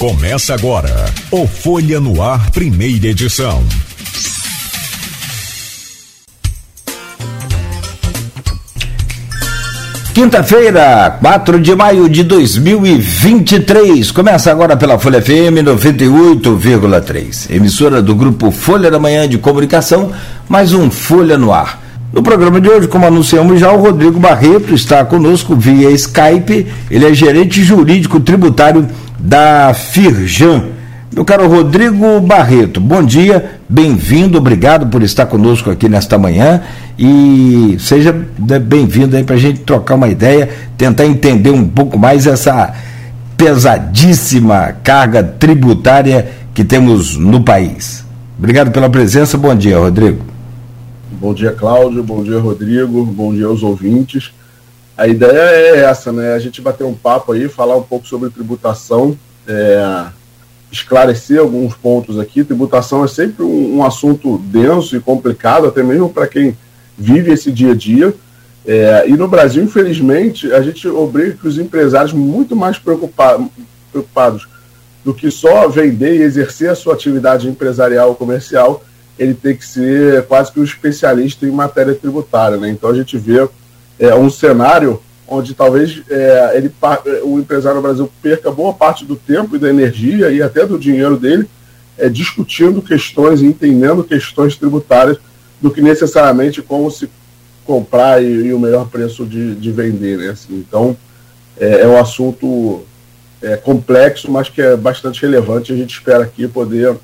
Começa agora o Folha no Ar, primeira edição. Quinta-feira, 4 de maio de 2023. Começa agora pela Folha FM 98,3. Emissora do grupo Folha da Manhã de Comunicação, mais um Folha no Ar. No programa de hoje, como anunciamos já, o Rodrigo Barreto está conosco via Skype. Ele é gerente jurídico tributário da Firjan. Meu caro Rodrigo Barreto, bom dia, bem-vindo, obrigado por estar conosco aqui nesta manhã e seja bem-vindo aí para a gente trocar uma ideia, tentar entender um pouco mais essa pesadíssima carga tributária que temos no país. Obrigado pela presença, bom dia, Rodrigo. Bom dia, Cláudio, bom dia, Rodrigo, bom dia aos ouvintes a ideia é essa, né? A gente bater um papo aí, falar um pouco sobre tributação, é, esclarecer alguns pontos aqui. Tributação é sempre um, um assunto denso e complicado, até mesmo para quem vive esse dia a dia. É, e no Brasil, infelizmente, a gente obriga que os empresários muito mais preocupados, preocupados do que só vender e exercer a sua atividade empresarial ou comercial, ele tem que ser quase que um especialista em matéria tributária. Né? Então a gente vê é, um cenário onde talvez é, ele, o empresário no Brasil perca boa parte do tempo e da energia e até do dinheiro dele é, discutindo questões e entendendo questões tributárias do que necessariamente como se comprar e, e o melhor preço de, de vender. Né? Assim, então, é, é, um assunto é, complexo, mas que é bastante relevante. A gente espera aqui poder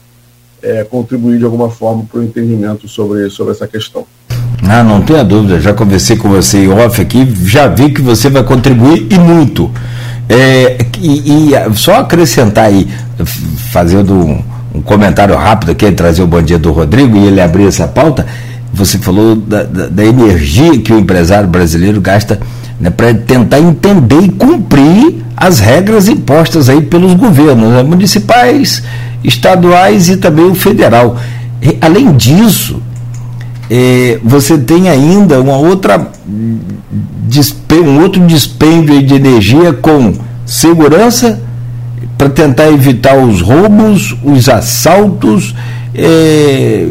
é, contribuir de alguma forma para o entendimento sobre, sobre essa questão. Ah, não tenha dúvida, já conversei com você em off aqui, já vi que você vai contribuir e muito. É, e, e, só acrescentar aí, fazendo um, um, comentário rápido aqui, trazer o bom dia do Rodrigo e ele abrir essa pauta, você falou da, da, da energia que o empresário brasileiro gasta né, para tentar entender e cumprir as regras impostas aí pelos governos né, municipais, estaduais e também o federal. E, além disso, é, você tem ainda uma outra um outro dispêndio de energia com segurança para tentar evitar os roubos, os assaltos. É,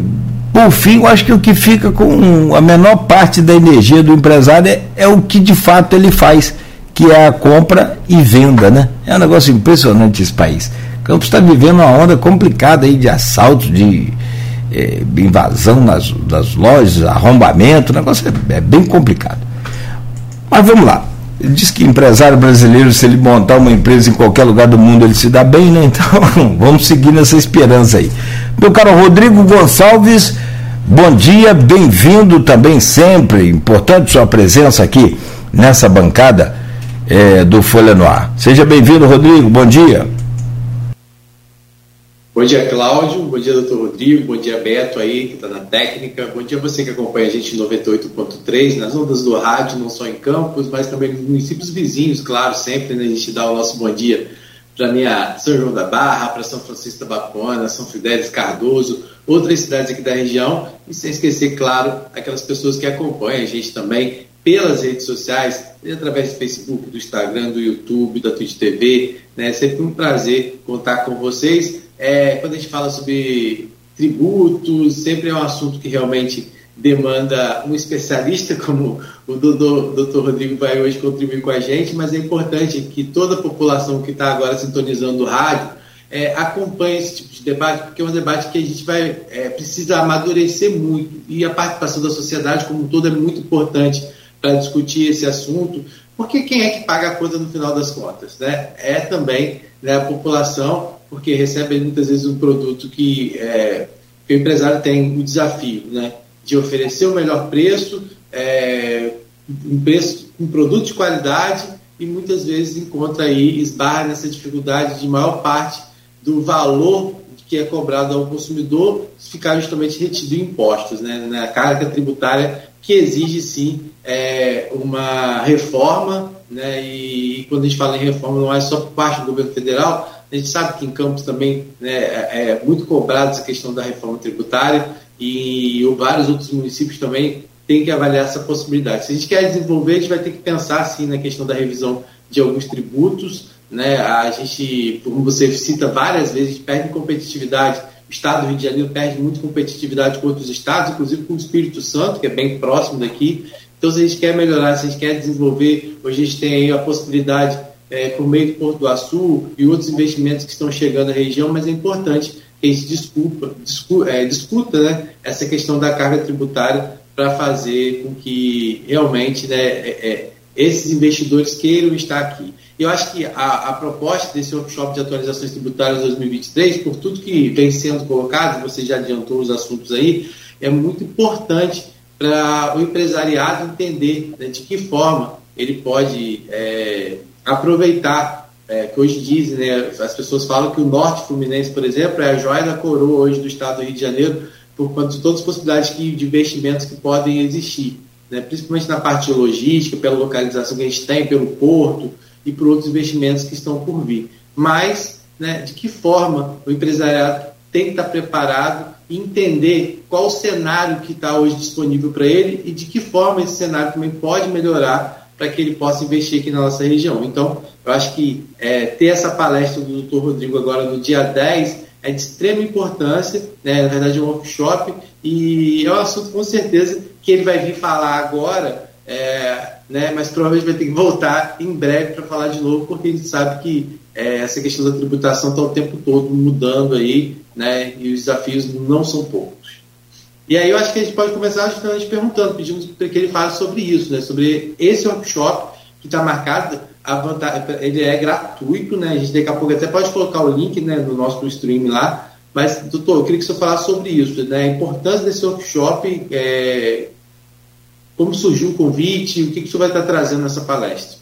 por fim, eu acho que o que fica com a menor parte da energia do empresário é, é o que de fato ele faz, que é a compra e venda, né? É um negócio impressionante esse país. Campos está vivendo uma onda complicada aí de assaltos, de é, invasão nas, nas lojas, arrombamento, o negócio é, é bem complicado. Mas vamos lá. Ele diz que empresário brasileiro, se ele montar uma empresa em qualquer lugar do mundo, ele se dá bem, né? Então, vamos seguir nessa esperança aí. Meu caro Rodrigo Gonçalves, bom dia, bem-vindo também sempre. Importante sua presença aqui nessa bancada é, do Folha no Ar. Seja bem-vindo, Rodrigo, bom dia. Bom dia, Cláudio. Bom dia, doutor Rodrigo. Bom dia, Beto aí, que está na técnica. Bom dia você que acompanha a gente em 98.3, nas ondas do rádio, não só em Campos, mas também nos municípios vizinhos, claro, sempre né, a gente dá o nosso bom dia para minha São João da Barra, para São Francisco da Bapona, São Fidélis Cardoso, outras cidades aqui da região, e sem esquecer, claro, aquelas pessoas que acompanham a gente também pelas redes sociais, através do Facebook, do Instagram, do YouTube, da Twitch TV. Né? É sempre um prazer contar com vocês é, quando a gente fala sobre tributos, sempre é um assunto que realmente demanda um especialista, como o doutor, Rodrigo vai hoje contribuir com a gente, mas é importante que toda a população que está agora sintonizando o rádio é, acompanhe esse tipo de debate, porque é um debate que a gente vai é, precisa amadurecer muito e a participação da sociedade como um todo é muito importante para discutir esse assunto, porque quem é que paga a conta no final das contas? Né? É também né, a população porque recebe muitas vezes um produto que, é, o empresário tem o desafio né, de oferecer o melhor preço, é, um preço, um produto de qualidade e muitas vezes encontra aí, esbarra nessa dificuldade de maior parte do valor que é cobrado ao consumidor ficar justamente retido em impostos, né, na carga tributária que exige sim é, uma reforma, né, e, e quando a gente fala em reforma não é só por parte do governo federal, a gente sabe que em Campos também né, é, é muito cobrado essa questão da reforma tributária e vários outros municípios também têm que avaliar essa possibilidade. Se a gente quer desenvolver, a gente vai ter que pensar sim na questão da revisão de alguns tributos, né? A gente, como você cita várias vezes, perde competitividade. O estado do Rio de Janeiro perde muito competitividade com outros estados, inclusive com o Espírito Santo, que é bem próximo daqui. Então, se a gente quer melhorar, se a gente quer desenvolver, hoje a gente tem aí a possibilidade, é, por meio do Porto do Açu e outros investimentos que estão chegando na região, mas é importante que a gente desculpa, discuta, é, discuta né, essa questão da carga tributária para fazer com que realmente né, é, é esses investidores queiram estar aqui. Eu acho que a, a, proposta desse workshop de atualizações tributárias 2023, por tudo que vem sendo colocado, você já adiantou os assuntos aí, é muito importante para o empresariado entender né, de que forma ele pode é, aproveitar, é, que hoje dizem, né, as pessoas falam que o Norte Fluminense, por exemplo, é a joia da coroa hoje do estado do Rio de Janeiro, por conta de todas as possibilidades que, de investimentos que podem existir né, principalmente na parte de logística, pela localização que a gente tem, pelo porto e por outros investimentos que estão por vir. Mas, né, de que forma o empresariado tem que estar preparado e entender qual o cenário que está hoje disponível para ele e de que forma esse cenário também pode melhorar para que ele possa investir aqui na nossa região. Então, eu acho que é, ter essa palestra do Dr. Rodrigo agora no dia 10 é de extrema importância, né? na verdade é um workshop, e é um assunto com certeza que ele vai vir falar agora, é, né, mas provavelmente vai ter que voltar em breve para falar de novo, porque a gente sabe que é, essa questão da tributação está o tempo todo mudando aí, né, e os desafios não são poucos. E aí eu acho que a gente pode começar justamente perguntando, pedindo que ele fale sobre isso, né, sobre esse workshop que está marcado, vantagem, ele é gratuito, né, a gente daqui a pouco até pode colocar o link né, no nosso stream lá, mas, doutor, eu queria que você falasse sobre isso, né, a importância desse workshop, é, como surgiu o convite? O que, que o senhor vai estar trazendo nessa palestra?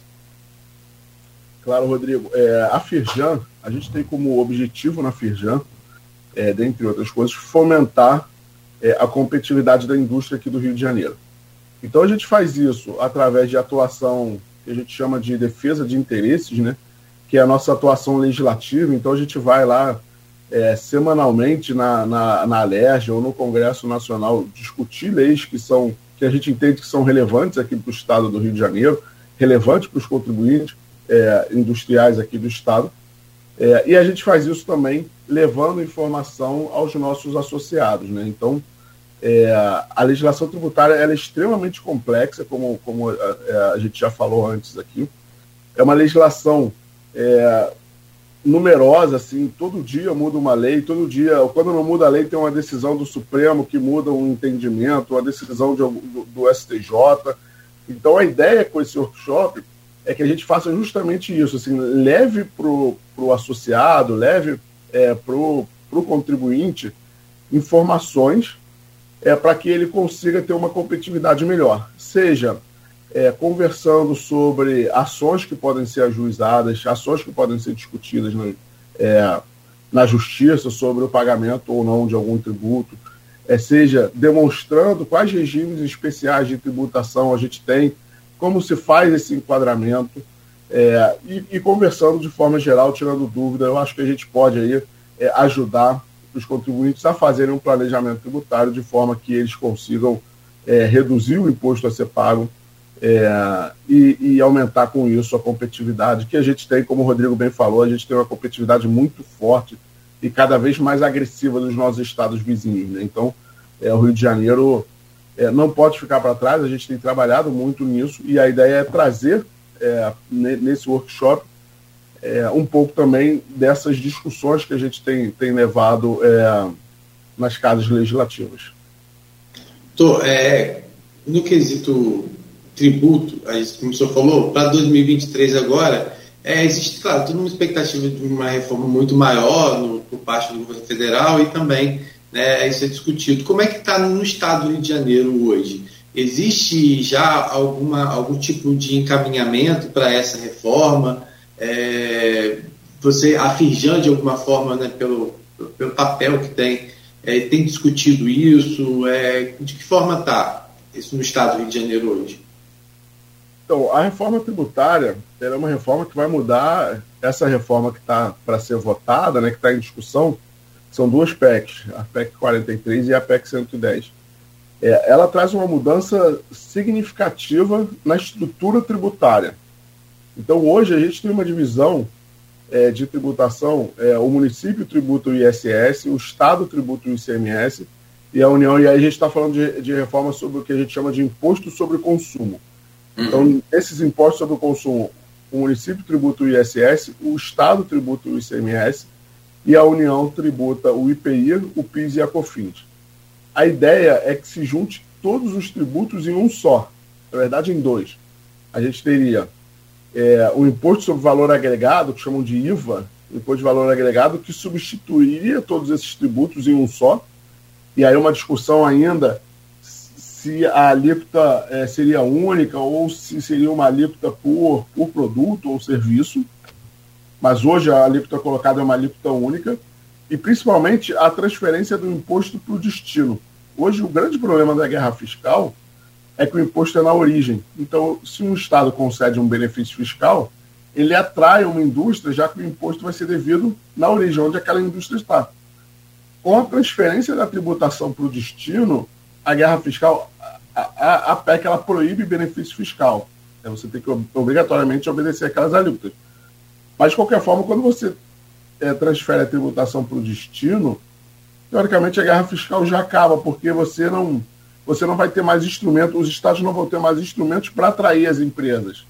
Claro, Rodrigo. É, a Firjan, a gente tem como objetivo na Firjan, é, dentre outras coisas, fomentar é, a competitividade da indústria aqui do Rio de Janeiro. Então a gente faz isso através de atuação que a gente chama de defesa de interesses, né? que é a nossa atuação legislativa. Então a gente vai lá é, semanalmente na, na, na Alerj ou no Congresso Nacional discutir leis que são que a gente entende que são relevantes aqui para o Estado do Rio de Janeiro, relevantes para os contribuintes é, industriais aqui do Estado. É, e a gente faz isso também levando informação aos nossos associados. Né? Então, é, a legislação tributária é extremamente complexa, como, como a, é, é, a, gente já falou antes aqui. É uma legislação é, numerosa, assim, todo dia muda uma lei, todo dia, quando não muda a lei, tem uma decisão do Supremo que muda um entendimento, uma decisão de, do, do, STJ. Então a ideia com esse workshop é que a gente faça justamente isso, assim, leve para o associado, leve é, para o contribuinte informações é, para que ele consiga ter uma competitividade melhor, seja é, conversando sobre ações que podem ser ajuizadas, ações que podem ser discutidas na, é, na justiça sobre o pagamento ou não de algum tributo, é, seja demonstrando quais regimes especiais de tributação a gente tem, como se faz esse enquadramento, é, e, e, conversando de forma geral, tirando dúvida, eu acho que a gente pode aí é, ajudar os contribuintes a fazerem um planejamento tributário de forma que eles consigam é, reduzir o imposto a ser pago é, e, e, aumentar com isso a competitividade que a gente tem, como o Rodrigo bem falou, a gente tem uma competitividade muito forte e cada vez mais agressiva dos nossos estados vizinhos. Né? Então, é, o Rio de Janeiro é, não pode ficar para trás, a gente tem trabalhado muito nisso e a ideia é trazer é, nesse workshop é, um pouco também dessas discussões que a gente tem, tem levado é, nas casas legislativas. Tô, é, no quesito tributo, como o senhor falou, para 2023 agora, é, existe, claro, toda uma expectativa de uma reforma muito maior no, por parte do governo federal e também né, isso é discutido. Como é que está no estado do Rio de Janeiro hoje? Existe já alguma, algum tipo de encaminhamento para essa reforma? É, você, a de alguma forma, né, pelo, pelo papel que tem, é, tem discutido isso? É, de que forma está isso no estado do Rio de Janeiro hoje? Então, a reforma tributária é uma reforma que vai mudar essa reforma que está para ser votada, né, que está em discussão, são duas PECs, a PEC 43 e a PEC 110. É, ela traz uma mudança significativa na estrutura tributária. Então, hoje, a gente tem uma divisão é, de tributação, é, o município tributa o ISS, o Estado tributa o ICMS e a União, e aí a gente está falando de, de reforma sobre o que a gente chama de imposto sobre consumo. Uhum. Então, esses impostos sobre o consumo, o município tributa o ISS, o Estado tributa o ICMS e a União tributa o IPI, o PIS e a COFINS. A ideia é que se junte todos os tributos em um só, na verdade em dois. A gente teria é, o imposto sobre valor agregado, que chamam de IVA, imposto de valor agregado, que substituiria todos esses tributos em um só. E aí uma discussão ainda se a alíquota é, seria única ou se seria uma alíquota por, por produto ou serviço. Mas hoje a alíquota colocada é uma alíquota única. E principalmente a transferência do imposto para o destino. Hoje o grande problema da guerra fiscal é que o imposto é na origem. Então, se um Estado concede um benefício fiscal, ele atrai uma indústria, já que o imposto vai ser devido na origem, onde aquela indústria está. Com a transferência da tributação para o destino, a guerra fiscal, a, a, a PEC, ela proíbe benefício fiscal. É, você tem que obrigatoriamente obedecer aquelas alíquotas. Mas, de qualquer forma, quando você é, transfere a tributação para o destino, teoricamente a guerra fiscal já acaba, porque você não você não vai ter mais instrumentos, os estados não vão ter mais instrumentos para atrair as empresas,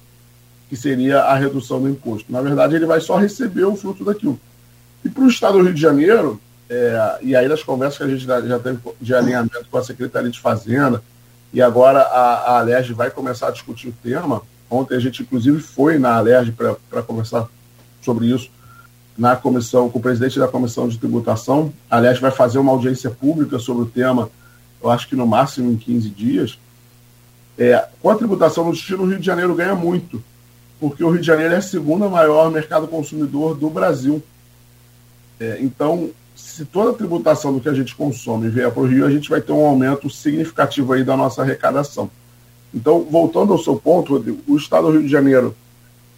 que seria a redução do imposto. Na verdade, ele vai só receber o fruto daquilo. E para o estado do Rio de Janeiro, é, e aí nas conversas que a gente já teve de alinhamento com a Secretaria de Fazenda, e agora a, a Alerj vai começar a discutir o tema. Ontem a gente, inclusive, foi na Alerj para conversar sobre isso na comissão, com o presidente da Comissão de Tributação. A Alerj vai fazer uma audiência pública sobre o tema eu acho que no máximo em 15 dias, é, com a tributação no destino, o Rio de Janeiro ganha muito, porque o Rio de Janeiro é o segundo maior mercado consumidor do Brasil. É, então, se toda a tributação do que a gente consome vier para o Rio, a gente vai ter um aumento significativo aí da nossa arrecadação. Então, voltando ao seu ponto, Rodrigo, o Estado do Rio de Janeiro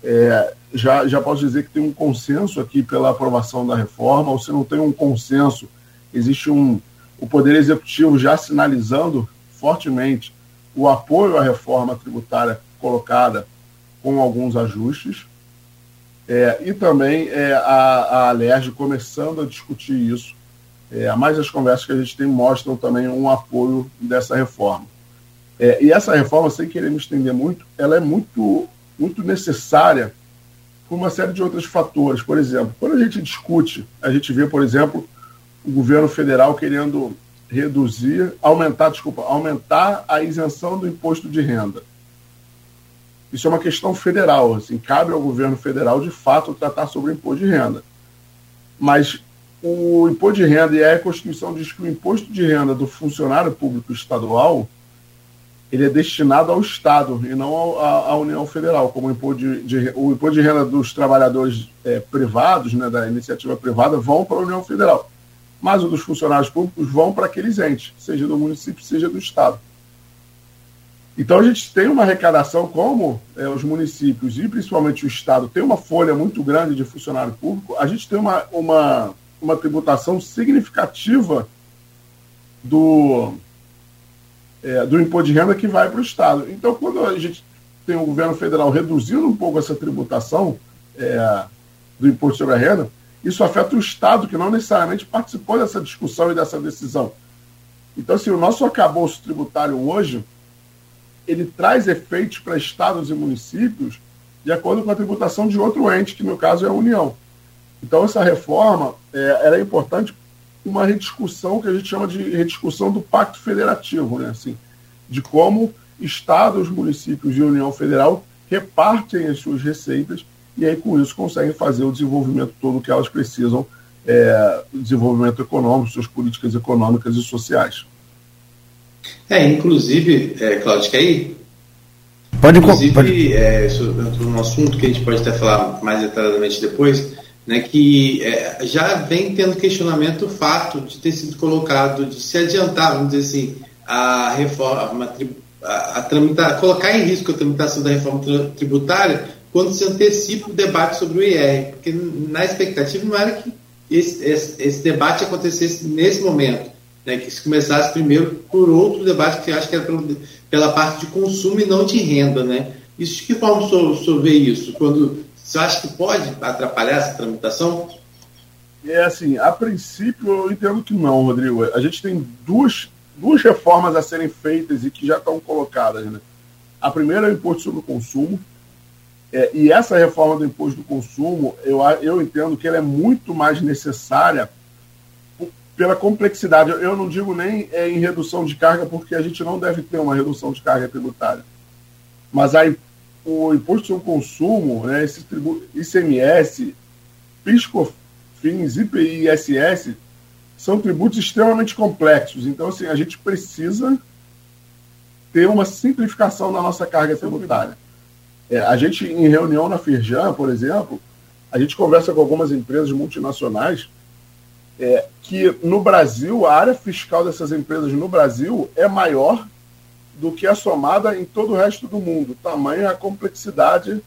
é, já, já posso dizer que tem um consenso aqui pela aprovação da reforma, ou se não tem um consenso, existe um, o Poder Executivo já sinalizando fortemente o apoio à reforma tributária colocada com alguns ajustes, é, e também é, a, a Alerj começando a discutir isso. É, mais as conversas que a gente tem mostram também um apoio dessa reforma. É, e essa reforma, sem querer me estender muito, ela é muito, muito necessária por uma série de outros fatores. Por exemplo, quando a gente discute, a gente vê, por exemplo, o governo federal querendo reduzir, aumentar, desculpa, aumentar a isenção do imposto de renda. Isso é uma questão federal, assim, cabe ao governo federal de fato tratar sobre o imposto de renda. Mas o imposto de renda e a Constituição diz que o imposto de renda do funcionário público estadual ele é destinado ao Estado e não à, União Federal, como o imposto de, de, o imposto de renda dos trabalhadores é, privados, né, da iniciativa privada, vão para a União Federal mas os dos funcionários públicos vão para aqueles entes, seja do município, seja do Estado. Então a gente tem uma arrecadação, como é, os municípios e principalmente o Estado tem uma folha muito grande de funcionário público, a gente tem uma, uma, uma tributação significativa do, é, do imposto de renda que vai para o Estado. Então, quando a gente tem o governo federal reduzindo um pouco essa tributação é, do imposto sobre a renda, isso afeta o Estado, que não necessariamente participou dessa discussão e dessa decisão. Então, assim, o nosso acabouço tributário hoje, ele traz efeitos para estados e municípios de acordo com a tributação de outro ente, que no caso é a União. Então, essa reforma é, era importante uma rediscussão que a gente chama de rediscussão do pacto federativo, né? assim, de como estados, municípios e União Federal repartem as suas receitas e aí com isso conseguem fazer o desenvolvimento todo que elas precisam, é, desenvolvimento econômico, suas políticas econômicas e sociais. É, inclusive, é, Cláudio, quer ir? Pode Inclusive, pode... É, isso é um assunto que a gente pode até falar mais detalhadamente depois, né, que é, já vem tendo questionamento o fato de ter sido colocado, de se adiantar, vamos dizer assim, a reforma, a, a tramitar, colocar em risco a tramitação da reforma tributária quando se antecipa o debate sobre o IR, porque na expectativa não era que esse, esse, esse debate acontecesse nesse momento, né, que se começasse primeiro por outro debate que acho que era pela, pela parte de consumo e não de renda, né? Isso de que forma vê isso? Quando Você acha que pode atrapalhar essa tramitação? É assim, a princípio eu entendo que não, Rodrigo. A gente tem duas, duas reformas a serem feitas e que já estão colocadas. Né? A primeira é o imposto sobre o consumo. É, e essa reforma do imposto do consumo, eu, eu entendo que ela é muito mais necessária pela complexidade. Eu não digo nem é, em redução de carga, porque a gente não deve ter uma redução de carga tributária. Mas a, o imposto sobre o consumo, né, esse tributo, ICMS, PIS/COFINS, IPI e ISS, são tributos extremamente complexos. Então, assim, a gente precisa ter uma simplificação da nossa carga tributária. É, a gente, em reunião na Firjan, por exemplo, a gente conversa com algumas empresas multinacionais é, que no Brasil, a área fiscal dessas empresas no Brasil é maior do que a somada em todo o resto do mundo. Tamanho a complexidade.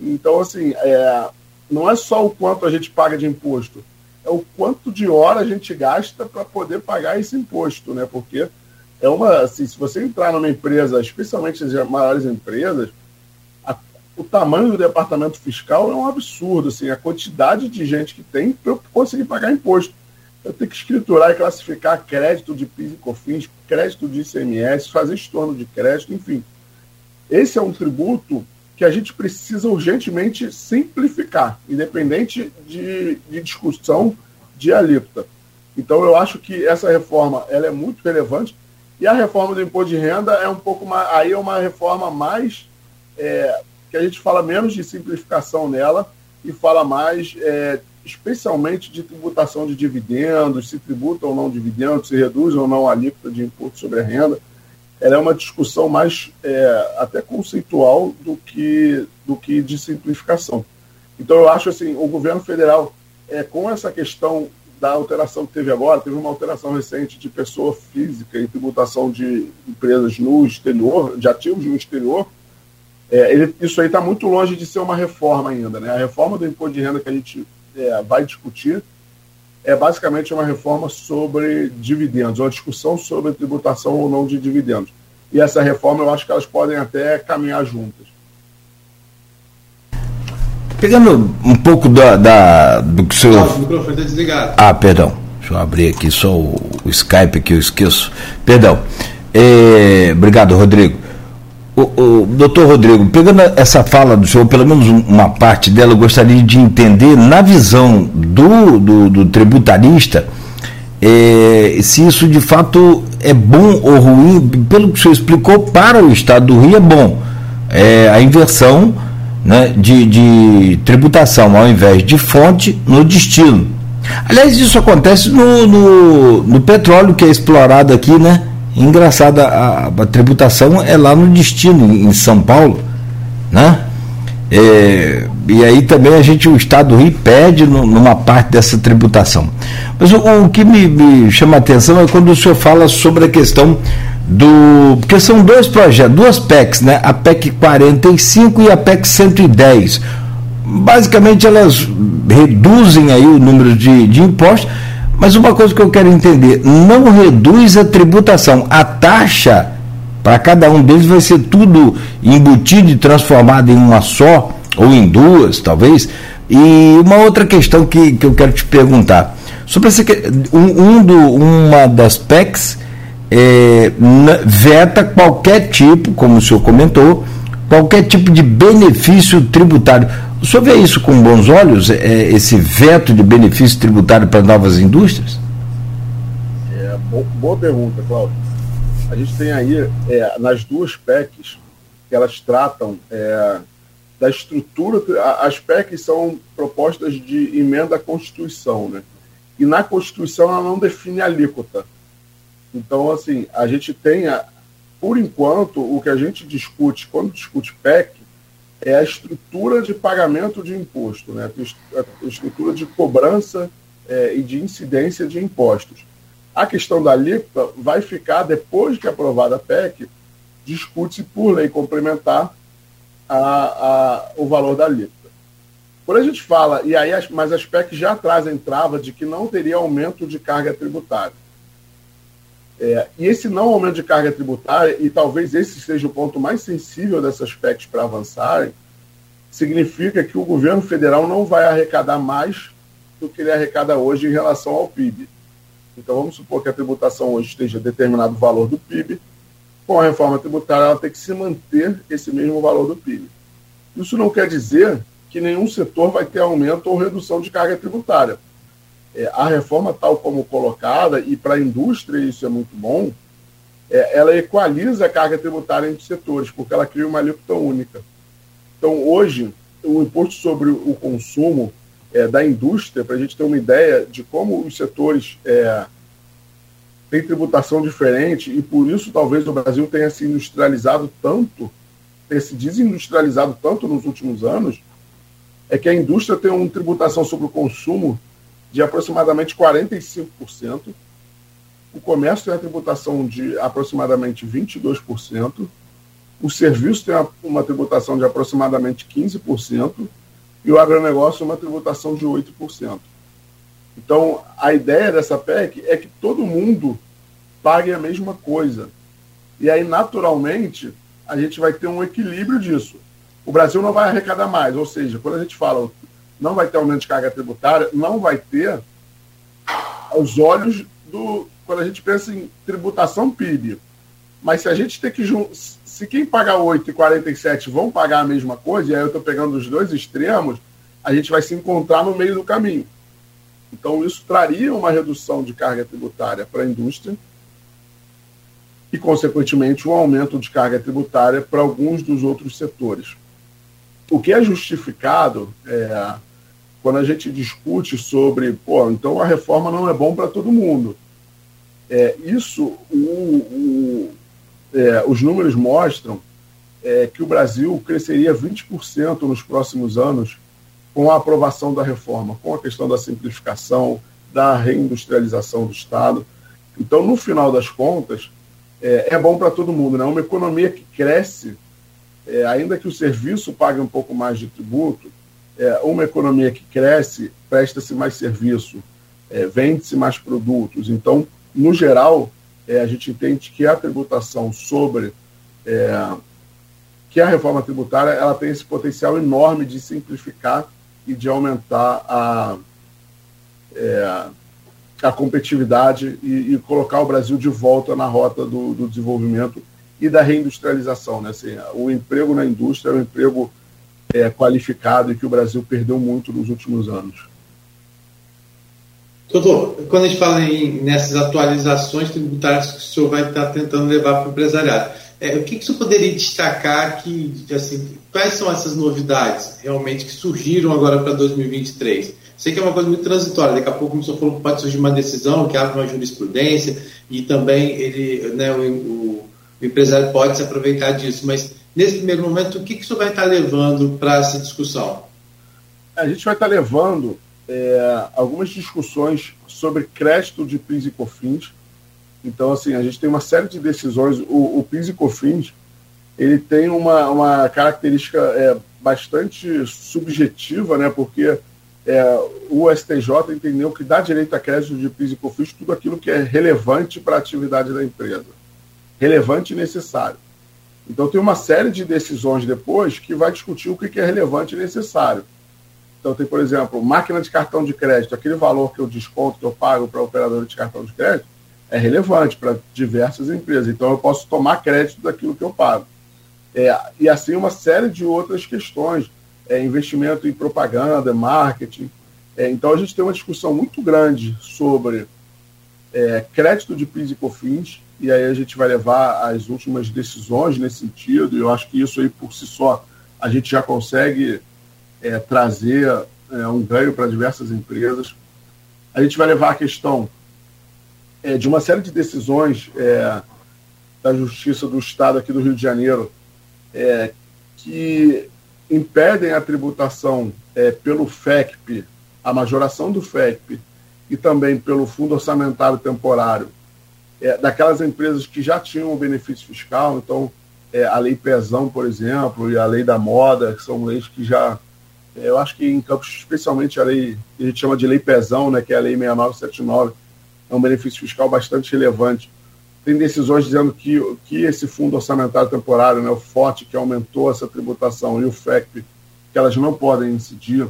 Então, assim, é, não é só o quanto a gente paga de imposto, é o quanto de hora a gente gasta para poder pagar esse imposto, né? Porque é uma, assim, se você entrar numa empresa, especialmente as maiores empresas, o tamanho do departamento fiscal é um absurdo, assim, a quantidade de gente que tem para conseguir pagar imposto eu tenho que escriturar e classificar crédito de PIS e COFINS, crédito de ICMS, fazer estorno de crédito, enfim. Esse é um tributo que a gente precisa urgentemente simplificar, independente de, de discussão de alíquota. Então, eu acho que essa reforma ela é muito relevante e a reforma do imposto de renda é um pouco mais, aí é uma reforma mais é, que a gente fala menos de simplificação nela e fala mais é, especialmente de tributação de dividendos, se tributa ou não dividendos, se reduz ou não a alíquota de imposto sobre a renda. Ela é uma discussão mais é, até conceitual do que, do que de simplificação. Então, eu acho assim, o governo federal, é, com essa questão da alteração que teve agora, teve uma alteração recente de pessoa física em tributação de empresas no exterior, de ativos no exterior, é, ele, isso aí está muito longe de ser uma reforma ainda. Né? A reforma do imposto de renda que a gente é, vai discutir é basicamente uma reforma sobre dividendos, uma discussão sobre tributação ou não de dividendos. E essa reforma eu acho que elas podem até caminhar juntas. Pegando um pouco da, da do que o senhor. o microfone está desligado. Ah, perdão. Deixa eu abrir aqui só o, o Skype que eu esqueço. Perdão. É, obrigado, Rodrigo. O, o, doutor Rodrigo, pegando essa fala do senhor, pelo menos uma parte dela, eu gostaria de entender, na visão do, do, do tributarista, é, se isso de fato é bom ou ruim, pelo que o senhor explicou, para o Estado do Rio é bom. É a inversão né, de, de tributação, ao invés de fonte, no destino. Aliás, isso acontece no, no, no petróleo que é explorado aqui, né? Engraçada, a, a, tributação é lá no destino, em São Paulo, né? É, e aí também a gente, o Estado do Rio, pede no, numa parte dessa tributação. Mas o, o que me, me, chama a atenção é quando o senhor fala sobre a questão do. Porque são dois projetos, duas PECs, né? A PEC 45 e a PEC 110. Basicamente elas reduzem aí o número de, de impostos mas uma coisa que eu quero entender, não reduz a tributação. A taxa para cada um deles vai ser tudo embutido e transformado em uma só, ou em duas, talvez. E uma outra questão que, que eu quero te perguntar. Sobre essa, um, um do, uma das PECs é, veta qualquer tipo, como o senhor comentou, qualquer tipo de benefício tributário. O senhor vê isso com bons olhos, é, esse veto de benefício tributário para novas indústrias? É, boa pergunta, Cláudio. A gente tem aí, é, nas duas PECs, que elas tratam é, da estrutura. As PECs são propostas de emenda à Constituição, né? E na Constituição ela não define alíquota. Então, assim, a gente tem, a, por enquanto, o que a gente discute, quando discute PEC, é a estrutura de pagamento de imposto, né? a estrutura de cobrança é, e de incidência de impostos. A questão da alíquota vai ficar, depois de aprovada a PEC, discute-se por lei complementar a, a, o valor da alíquota. Quando a gente fala, e aí, mas as PECs já trazem trava de que não teria aumento de carga tributária. É, e esse não aumento de carga tributária, e talvez esse seja o ponto mais sensível dessas PECs para avançarem, significa que o governo federal não vai arrecadar mais do que ele arrecada hoje em relação ao PIB. Então, vamos supor que a tributação hoje esteja determinado valor do PIB. Com a reforma tributária, ela tem que se manter esse mesmo valor do PIB. Isso não quer dizer que nenhum setor vai ter aumento ou redução de carga tributária. É, a reforma, tal como colocada, e para a indústria isso é muito bom, é, ela equaliza a carga tributária entre setores, porque ela cria uma alíquota única. Então, hoje, o imposto sobre o consumo é, da indústria, para a gente ter uma ideia de como os setores é, têm tributação diferente, e por isso talvez o Brasil tenha se industrializado tanto, tenha se desindustrializado tanto nos últimos anos, é que a indústria tem uma tributação sobre o consumo de aproximadamente 45%, o comércio tem a tributação de aproximadamente 22%, o serviço tem uma tributação de aproximadamente 15%, e o agronegócio uma tributação de 8%. Então, a ideia dessa PEC é que todo mundo pague a mesma coisa. E aí, naturalmente, a gente vai ter um equilíbrio disso. O Brasil não vai arrecadar mais, ou seja, quando a gente fala não vai ter aumento de carga tributária, não vai ter aos olhos do. Quando a gente pensa em tributação PIB. Mas se a gente tem que. Se quem paga 8 e 47 vão pagar a mesma coisa, e aí eu estou pegando os dois extremos, a gente vai se encontrar no meio do caminho. Então, isso traria uma redução de carga tributária para a indústria e, consequentemente, um aumento de carga tributária para alguns dos outros setores. O que é justificado é, quando a gente discute sobre, pô, então a reforma não é bom para todo mundo. É, isso, o, o, é, os números mostram é, que o Brasil cresceria 20% nos próximos anos com a aprovação da reforma, com a questão da simplificação, da reindustrialização do Estado. Então, no final das contas, é, é bom para todo mundo. Né? Uma economia que cresce, é, ainda que o serviço pague um pouco mais de tributo, é, uma economia que cresce, presta-se mais serviço, é, vende-se mais produtos. Então, no geral, é, a gente entende que a tributação sobre é, que a reforma tributária ela tem esse potencial enorme de simplificar e de aumentar a, é, a competitividade e, e, colocar o Brasil de volta na rota do, do desenvolvimento e da reindustrialização. Né? Assim, o emprego na indústria é um emprego é, qualificado e que o Brasil perdeu muito nos últimos anos. Doutor, quando a gente fala em, nessas atualizações tributárias que o senhor vai estar tentando levar para o empresariado, é, o que, que o senhor poderia destacar que, assim, quais são essas novidades realmente que surgiram agora para 2023? Sei que é uma coisa muito transitória, daqui a pouco o senhor falou pode surgir uma decisão, que abre uma jurisprudência, e também ele, né, o, o empresário pode se aproveitar disso, mas nesse primeiro momento, o que, que o vai estar levando para essa discussão? A gente vai estar levando é, algumas discussões sobre crédito de PIS e COFINS. Então, assim, a gente tem uma série de decisões. O, o PIS e COFINS ele tem uma, uma característica é, bastante subjetiva, né? Porque é, o STJ entendeu que dá direito a crédito de PIS e COFINS tudo aquilo que é relevante para a atividade da empresa, relevante e necessário. Então tem uma série de decisões depois que vai discutir o que é relevante e necessário. Então tem, por exemplo, máquina de cartão de crédito, aquele valor que eu desconto, que eu pago para a operadora de cartão de crédito, é relevante para diversas empresas. Então eu posso tomar crédito daquilo que eu pago. É, e assim uma série de outras questões, é, investimento em propaganda, marketing. É, então a gente tem uma discussão muito grande sobre é, crédito de PIS e COFINS, e aí a gente vai levar as últimas decisões nesse sentido, e eu acho que isso aí por si só a gente já consegue é, trazer é, um ganho para diversas empresas. A gente vai levar a questão é, de uma série de decisões é, da Justiça do Estado aqui do Rio de Janeiro é, que impedem a tributação é, pelo FECP, a majoração do FECP, e também pelo Fundo Orçamentário Temporário é, daquelas empresas que já tinham o benefício fiscal, então é, a lei Pezão, por exemplo, e a lei da moda, que são leis que já. É, eu acho que em Campos, especialmente a lei que a gente chama de lei Pezão, né, que é a lei 6979, é um benefício fiscal bastante relevante. Tem decisões dizendo que, que esse fundo orçamentário temporário, né, o FOT, que aumentou essa tributação, e o FECP, que elas não podem incidir.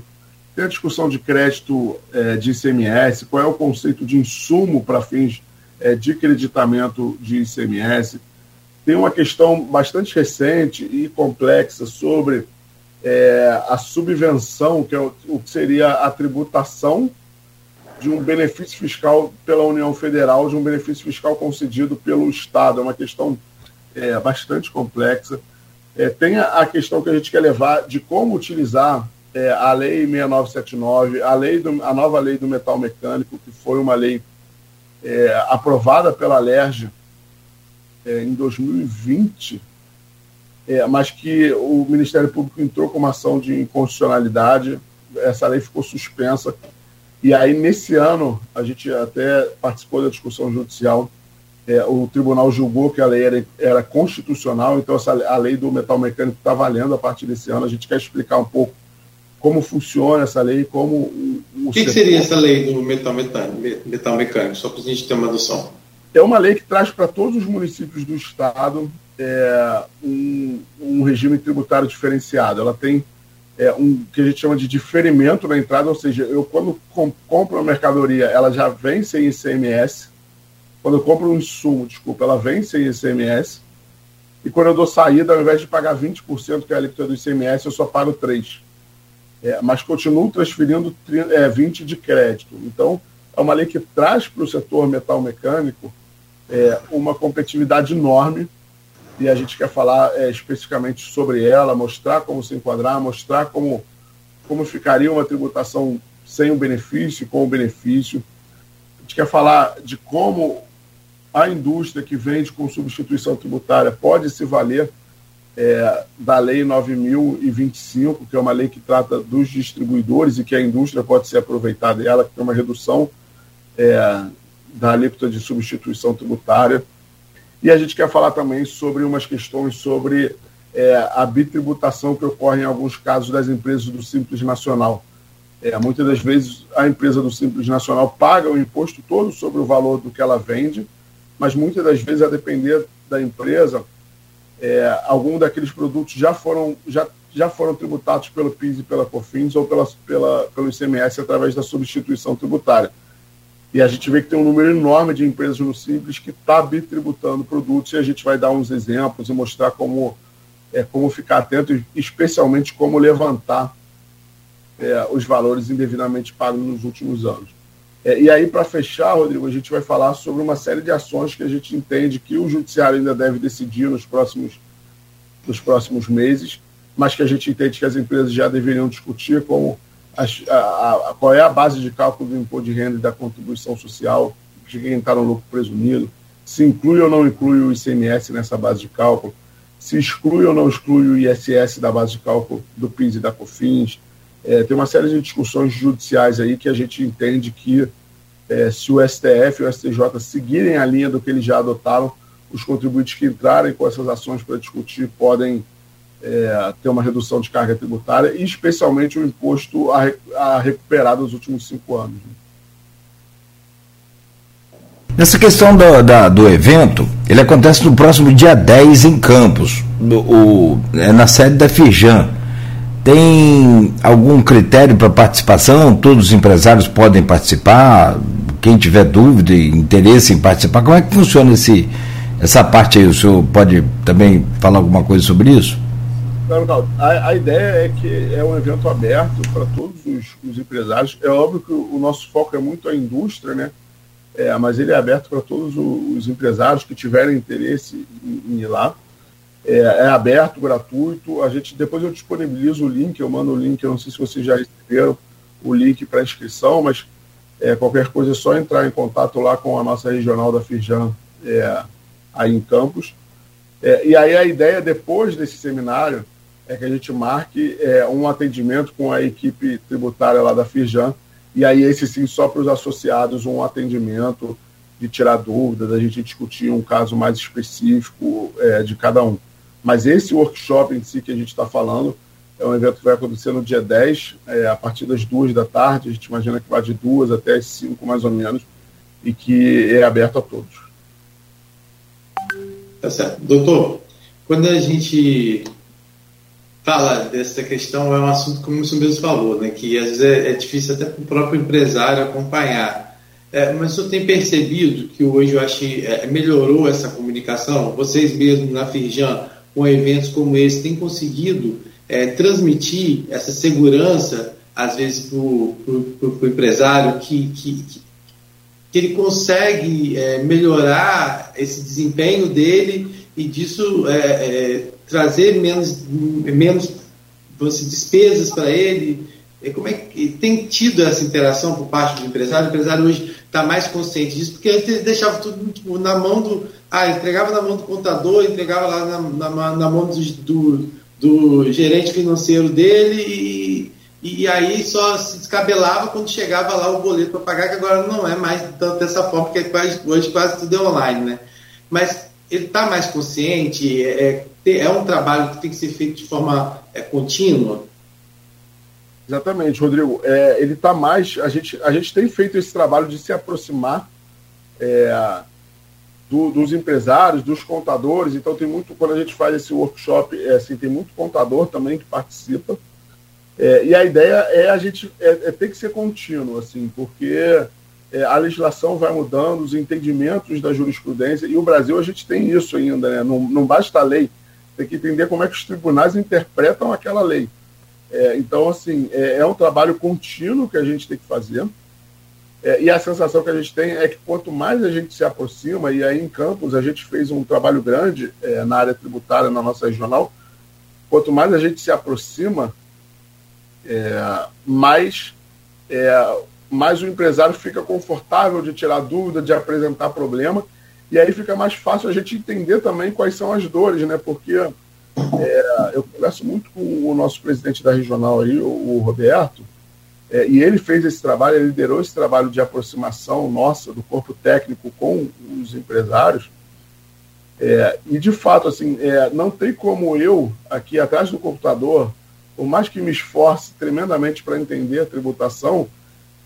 Tem a discussão de crédito é, de ICMS, qual é o conceito de insumo para fins é, de creditamento de ICMS. Tem uma questão bastante recente e complexa sobre é, a subvenção, que é o, o que seria a tributação de um benefício fiscal pela União Federal, de um benefício fiscal concedido pelo Estado. É uma questão é, bastante complexa. É, tem a, questão que a gente quer levar de como utilizar é, a Lei 6979, a, lei do, a nova lei do metal mecânico, que foi uma lei é, aprovada pela LERJ é, em 2020, é, mas que o Ministério Público entrou com uma ação de inconstitucionalidade, essa lei ficou suspensa e aí, nesse ano, a gente até participou da discussão judicial. É, o tribunal julgou que a lei era, era constitucional, então essa, a lei do metal mecânico está valendo a partir desse ano. A gente quer explicar um pouco como funciona essa lei, como o. O, que, que, seria essa lei do metal, metal mecânico, só para a gente ter uma noção? É uma lei que traz para todos os municípios do estado é, um, um regime tributário diferenciado. Ela tem é, um que a gente chama de diferimento na entrada, ou seja, eu quando com, compro uma mercadoria, ela já vem sem ICMS. Quando eu compro um insumo, desculpa, ela vem sem ICMS. E quando eu dou saída, ao invés de pagar 20%, que é a alíquota do ICMS, eu só pago 3%. É, mas continuo transferindo 30, é, 20% de crédito. Então, é uma lei que traz para o setor metal mecânico é, uma competitividade enorme e a gente quer falar é, especificamente sobre ela, mostrar como se enquadrar, mostrar como, como ficaria uma tributação sem o benefício com o benefício. A gente quer falar de como a indústria que vende com substituição tributária pode se valer é, da Lei 9.025, que é uma lei que trata dos distribuidores e que a indústria pode se aproveitar dela, que é uma redução é, da alíquota de substituição tributária. E a gente quer falar também sobre umas questões sobre é, a bitributação que ocorre em alguns casos das empresas do Simples Nacional. É, muitas das vezes a empresa do Simples Nacional paga o imposto todo sobre o valor do que ela vende, mas muitas das vezes, a depender da empresa, é, algum daqueles produtos já foram, já, já foram tributados pelo PIS e pela COFINS ou pela, pela, pelo ICMS através da substituição tributária. E a gente vê que tem um número enorme de empresas no Simples que está bitributando produtos e a gente vai dar uns exemplos e mostrar como, é, como ficar atento, especialmente como levantar é, os valores indevidamente pagos nos últimos anos. É, e aí, para fechar, Rodrigo, a gente vai falar sobre uma série de ações que a gente entende que o Judiciário ainda deve decidir nos próximos, nos próximos meses, mas que a gente entende que as empresas já deveriam discutir, como a, a, qual é a base de cálculo do imposto de renda e da contribuição social de quem está no lucro presumido, se inclui ou não inclui o ICMS nessa base de cálculo, se exclui ou não exclui o ISS da base de cálculo do PIS e da COFINS. É, tem uma série de discussões judiciais aí que a gente entende que é, se o STF e o STJ seguirem a linha do que eles já adotaram, os contribuintes que entrarem com essas ações para discutir podem é, ter uma redução de carga tributária e especialmente o imposto a, a recuperar dos últimos cinco anos. Né? Nessa questão do, da, do evento, ele acontece no próximo dia 10 em Campos, o, é na sede da Fijan. Tem algum critério para participação? Todos os empresários podem participar? Quem tiver dúvida e interesse em participar, como é que funciona esse, essa parte aí? O senhor pode também falar alguma coisa sobre isso? A, a, ideia é que é um evento aberto para todos os, os, empresários. É óbvio que o, nosso foco é muito a indústria, né? É, mas ele é aberto para todos os, os, empresários que tiverem interesse em, em ir lá. É, é, aberto, gratuito. A gente depois eu disponibilizo o link, eu mando o link. Eu não sei se vocês já receberam o link para inscrição, mas é, qualquer coisa é só entrar em contato lá com a nossa regional da Firjan é, aí em Campos. É, e aí a ideia depois desse seminário é que a gente marque é, um atendimento com a equipe tributária lá da Firjan, e aí esse sim só para os associados um atendimento de tirar dúvidas, da gente discutir um caso mais específico é, de cada um. Mas esse workshop em si que a gente está falando é um evento que vai acontecer no dia 10, é, a partir das duas da tarde, a gente imagina que vai de duas até as cinco mais ou menos, e que é aberto a todos. Tá certo. Doutor, quando a gente fala dessa questão é um assunto, como você mesmo falou, né, que às vezes é, é difícil até para o próprio empresário acompanhar. É, mas senhor tem percebido que hoje eu acho é, melhorou essa comunicação? Vocês mesmos na Firjan, com eventos como esse, têm conseguido é, transmitir essa segurança, às vezes, para o empresário, que, que, que, ele consegue é, melhorar esse desempenho dele e disso é, é, trazer menos, menos dizer, despesas para ele. Como é que tem tido essa interação por parte do empresário? O empresário hoje está mais consciente disso, porque antes ele deixava tudo tipo, na mão do. Ah, entregava na mão do contador, entregava lá na, na, na mão do, do, do, gerente financeiro dele e, e aí só se descabelava quando chegava lá o boleto para pagar, que agora não é mais tanto dessa forma, porque quase, hoje quase tudo é online, né? Mas ele está mais consciente, é, é, é um trabalho que tem que ser feito de forma é, contínua. Exatamente, Rodrigo. É, ele está mais. A gente, a gente tem feito esse trabalho de se aproximar é, do, dos empresários, dos contadores. Então tem muito. Quando a gente faz esse workshop, é, assim, tem muito contador também que participa. É, e a ideia é a gente é, é ter que ser contínuo, assim, porque é, a legislação vai mudando, os entendimentos da jurisprudência, e o Brasil a gente tem isso ainda, né? não, não basta a lei, tem que entender como é que os tribunais interpretam aquela lei. É, então, assim, é, é, um trabalho contínuo que a gente tem que fazer, é, e a sensação que a gente tem é que quanto mais a gente se aproxima, e aí em Campos a gente fez um trabalho grande é, na área tributária, na nossa regional, quanto mais a gente se aproxima, é, mais mais o empresário fica confortável de tirar dúvida, de apresentar problema, e aí fica mais fácil a gente entender também quais são as dores, né? Porque é, eu converso muito com o nosso presidente da regional aí, o, Roberto, é, e ele fez esse trabalho, ele liderou esse trabalho de aproximação nossa do corpo técnico com os empresários. É, e de fato, assim, é, não tem como eu, aqui atrás do computador, por mais que me esforce tremendamente para entender a tributação,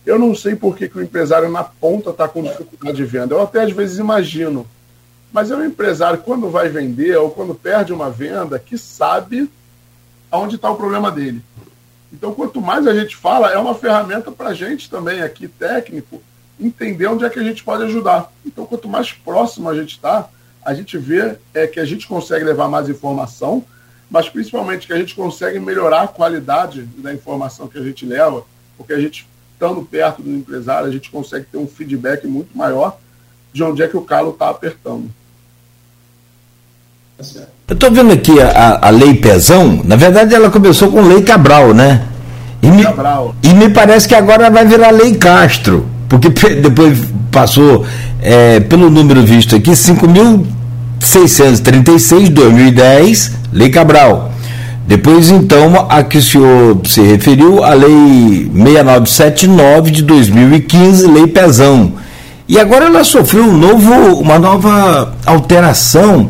eu não sei por que, que o empresário na ponta está com dificuldade de venda. Eu até às vezes imagino. Mas é um empresário, quando vai vender ou quando perde uma venda, que sabe aonde está o problema dele. Então, quanto mais a gente fala, é uma ferramenta para a gente também, aqui, técnico, entender onde é que a gente pode ajudar. Então, quanto mais próximo a gente está, a gente vê é, que a gente consegue levar mais informação, mas principalmente que a gente consegue melhorar a qualidade da informação que a gente leva, porque a gente estando perto do empresário, a gente consegue ter um feedback muito maior de onde é que o calo está apertando. Eu estou vendo aqui a, a, lei Pezão, na verdade ela começou com lei Cabral, né? E me, Cabral. e me parece que agora vai virar lei Castro, porque depois passou é, pelo número visto aqui, 5.636, 2010, lei Cabral. Depois, então, a que o senhor se referiu, a Lei 6979 de 2015, Lei Pezão. E agora ela sofreu um novo, uma nova alteração.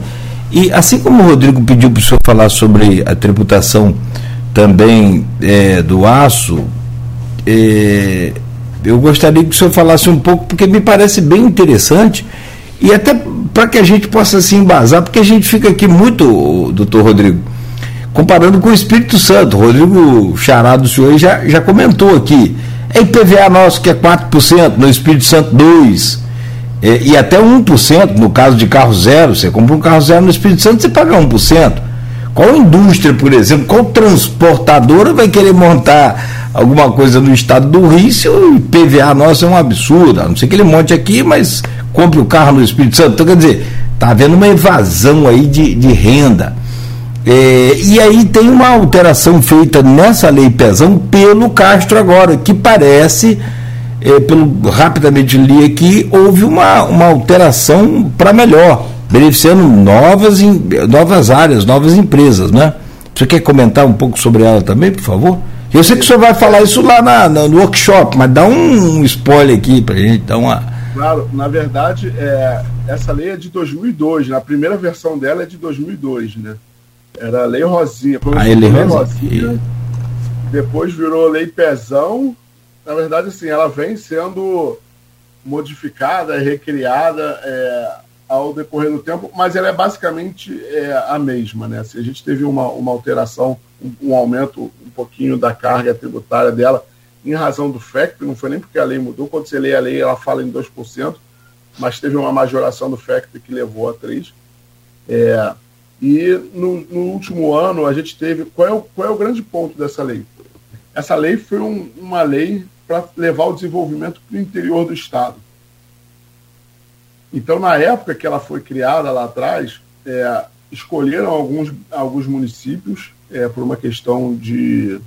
E assim como o Rodrigo pediu para o senhor falar sobre a tributação também é, do aço, é, eu gostaria que o senhor falasse um pouco, porque me parece bem interessante, e até para que a gente possa se embasar, porque a gente fica aqui muito, doutor Rodrigo, comparando com o Espírito Santo. O Rodrigo Chará do senhor já, já comentou aqui. É IPVA nosso que é 4%, no Espírito Santo 2%. É, e até 1% no caso de carro zero. Você compra um carro zero no Espírito Santo, você paga 1%. Qual indústria, por exemplo, qual transportadora vai querer montar alguma coisa no estado do Rio se o IPVA nosso é um absurdo? A não ser que ele monte aqui, mas compre o carro no Espírito Santo. Então, quer dizer, está havendo uma evasão aí de, de renda. É, e aí tem uma alteração feita nessa lei Pezão pelo Castro agora, que parece, é, pelo rapidamente li aqui, houve uma, uma alteração para melhor, beneficiando novas, novas áreas, novas empresas, né? Você quer comentar um pouco sobre ela também, por favor? Eu sei que o senhor vai falar isso lá na, na, no workshop, mas dá um spoiler aqui para a gente dar uma. Claro, na verdade, é, essa lei é de 2002, né? a primeira versão dela é de 2002, né? Era Lei Rosinha. A Lei Rosinha. Depois virou Lei Pezão. Na verdade, assim, ela vem sendo modificada, recriada é, ao decorrer do tempo, mas ela é basicamente é, a mesma, né? Assim, a gente teve uma, uma alteração um, um aumento um pouquinho da carga tributária dela em razão do FECT, não foi nem porque a lei mudou, quando você lê a lei ela fala em 2%, mas teve uma majoração do FECT que levou a 3%. É, e no, no, último ano a gente teve. Qual é, o, qual é o grande ponto dessa lei? Essa lei foi um, uma lei para levar o desenvolvimento para o interior do Estado. Então, na época que ela foi criada lá atrás, é, escolheram alguns, alguns municípios é, por uma questão de,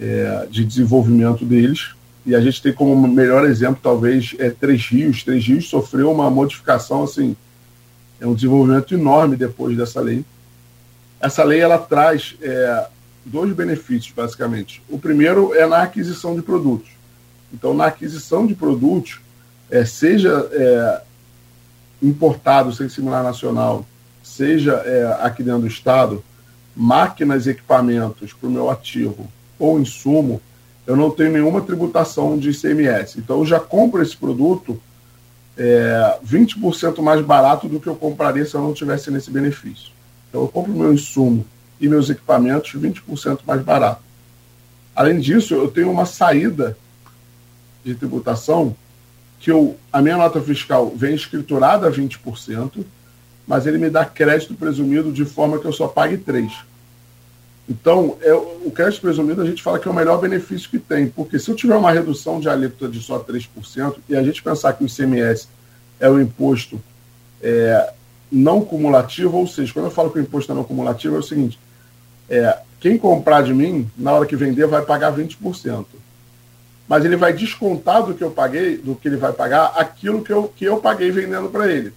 é, de desenvolvimento deles. E a gente tem como melhor exemplo, talvez, é, Três Rios. Três Rios sofreu uma modificação assim, é um desenvolvimento enorme depois dessa lei. Essa lei ela traz é, dois benefícios, basicamente. O primeiro é na aquisição de produtos. Então, na aquisição de produtos, é, seja é, importado sem similar nacional, seja é, aqui dentro do Estado, máquinas e equipamentos para o meu ativo ou insumo, eu não tenho nenhuma tributação de ICMS. Então, eu já compro esse produto é, 20% mais barato do que eu compraria se eu não tivesse nesse benefício. Então, eu compro meu insumo e meus equipamentos 20% mais barato. Além disso, eu tenho uma saída de tributação que eu, a minha nota fiscal vem escriturada a 20%, mas ele me dá crédito presumido de forma que eu só pague 3%. Então, é, o crédito presumido a gente fala que é o melhor benefício que tem, porque se eu tiver uma redução de alíquota de só 3%, e a gente pensar que o ICMS é o imposto é, não cumulativo, ou seja, quando eu falo que o imposto é não cumulativo, é o seguinte: é, quem comprar de mim, na hora que vender, vai pagar 20%. Mas ele vai descontar do que eu paguei, do que ele vai pagar, aquilo que eu, que eu paguei vendendo para ele.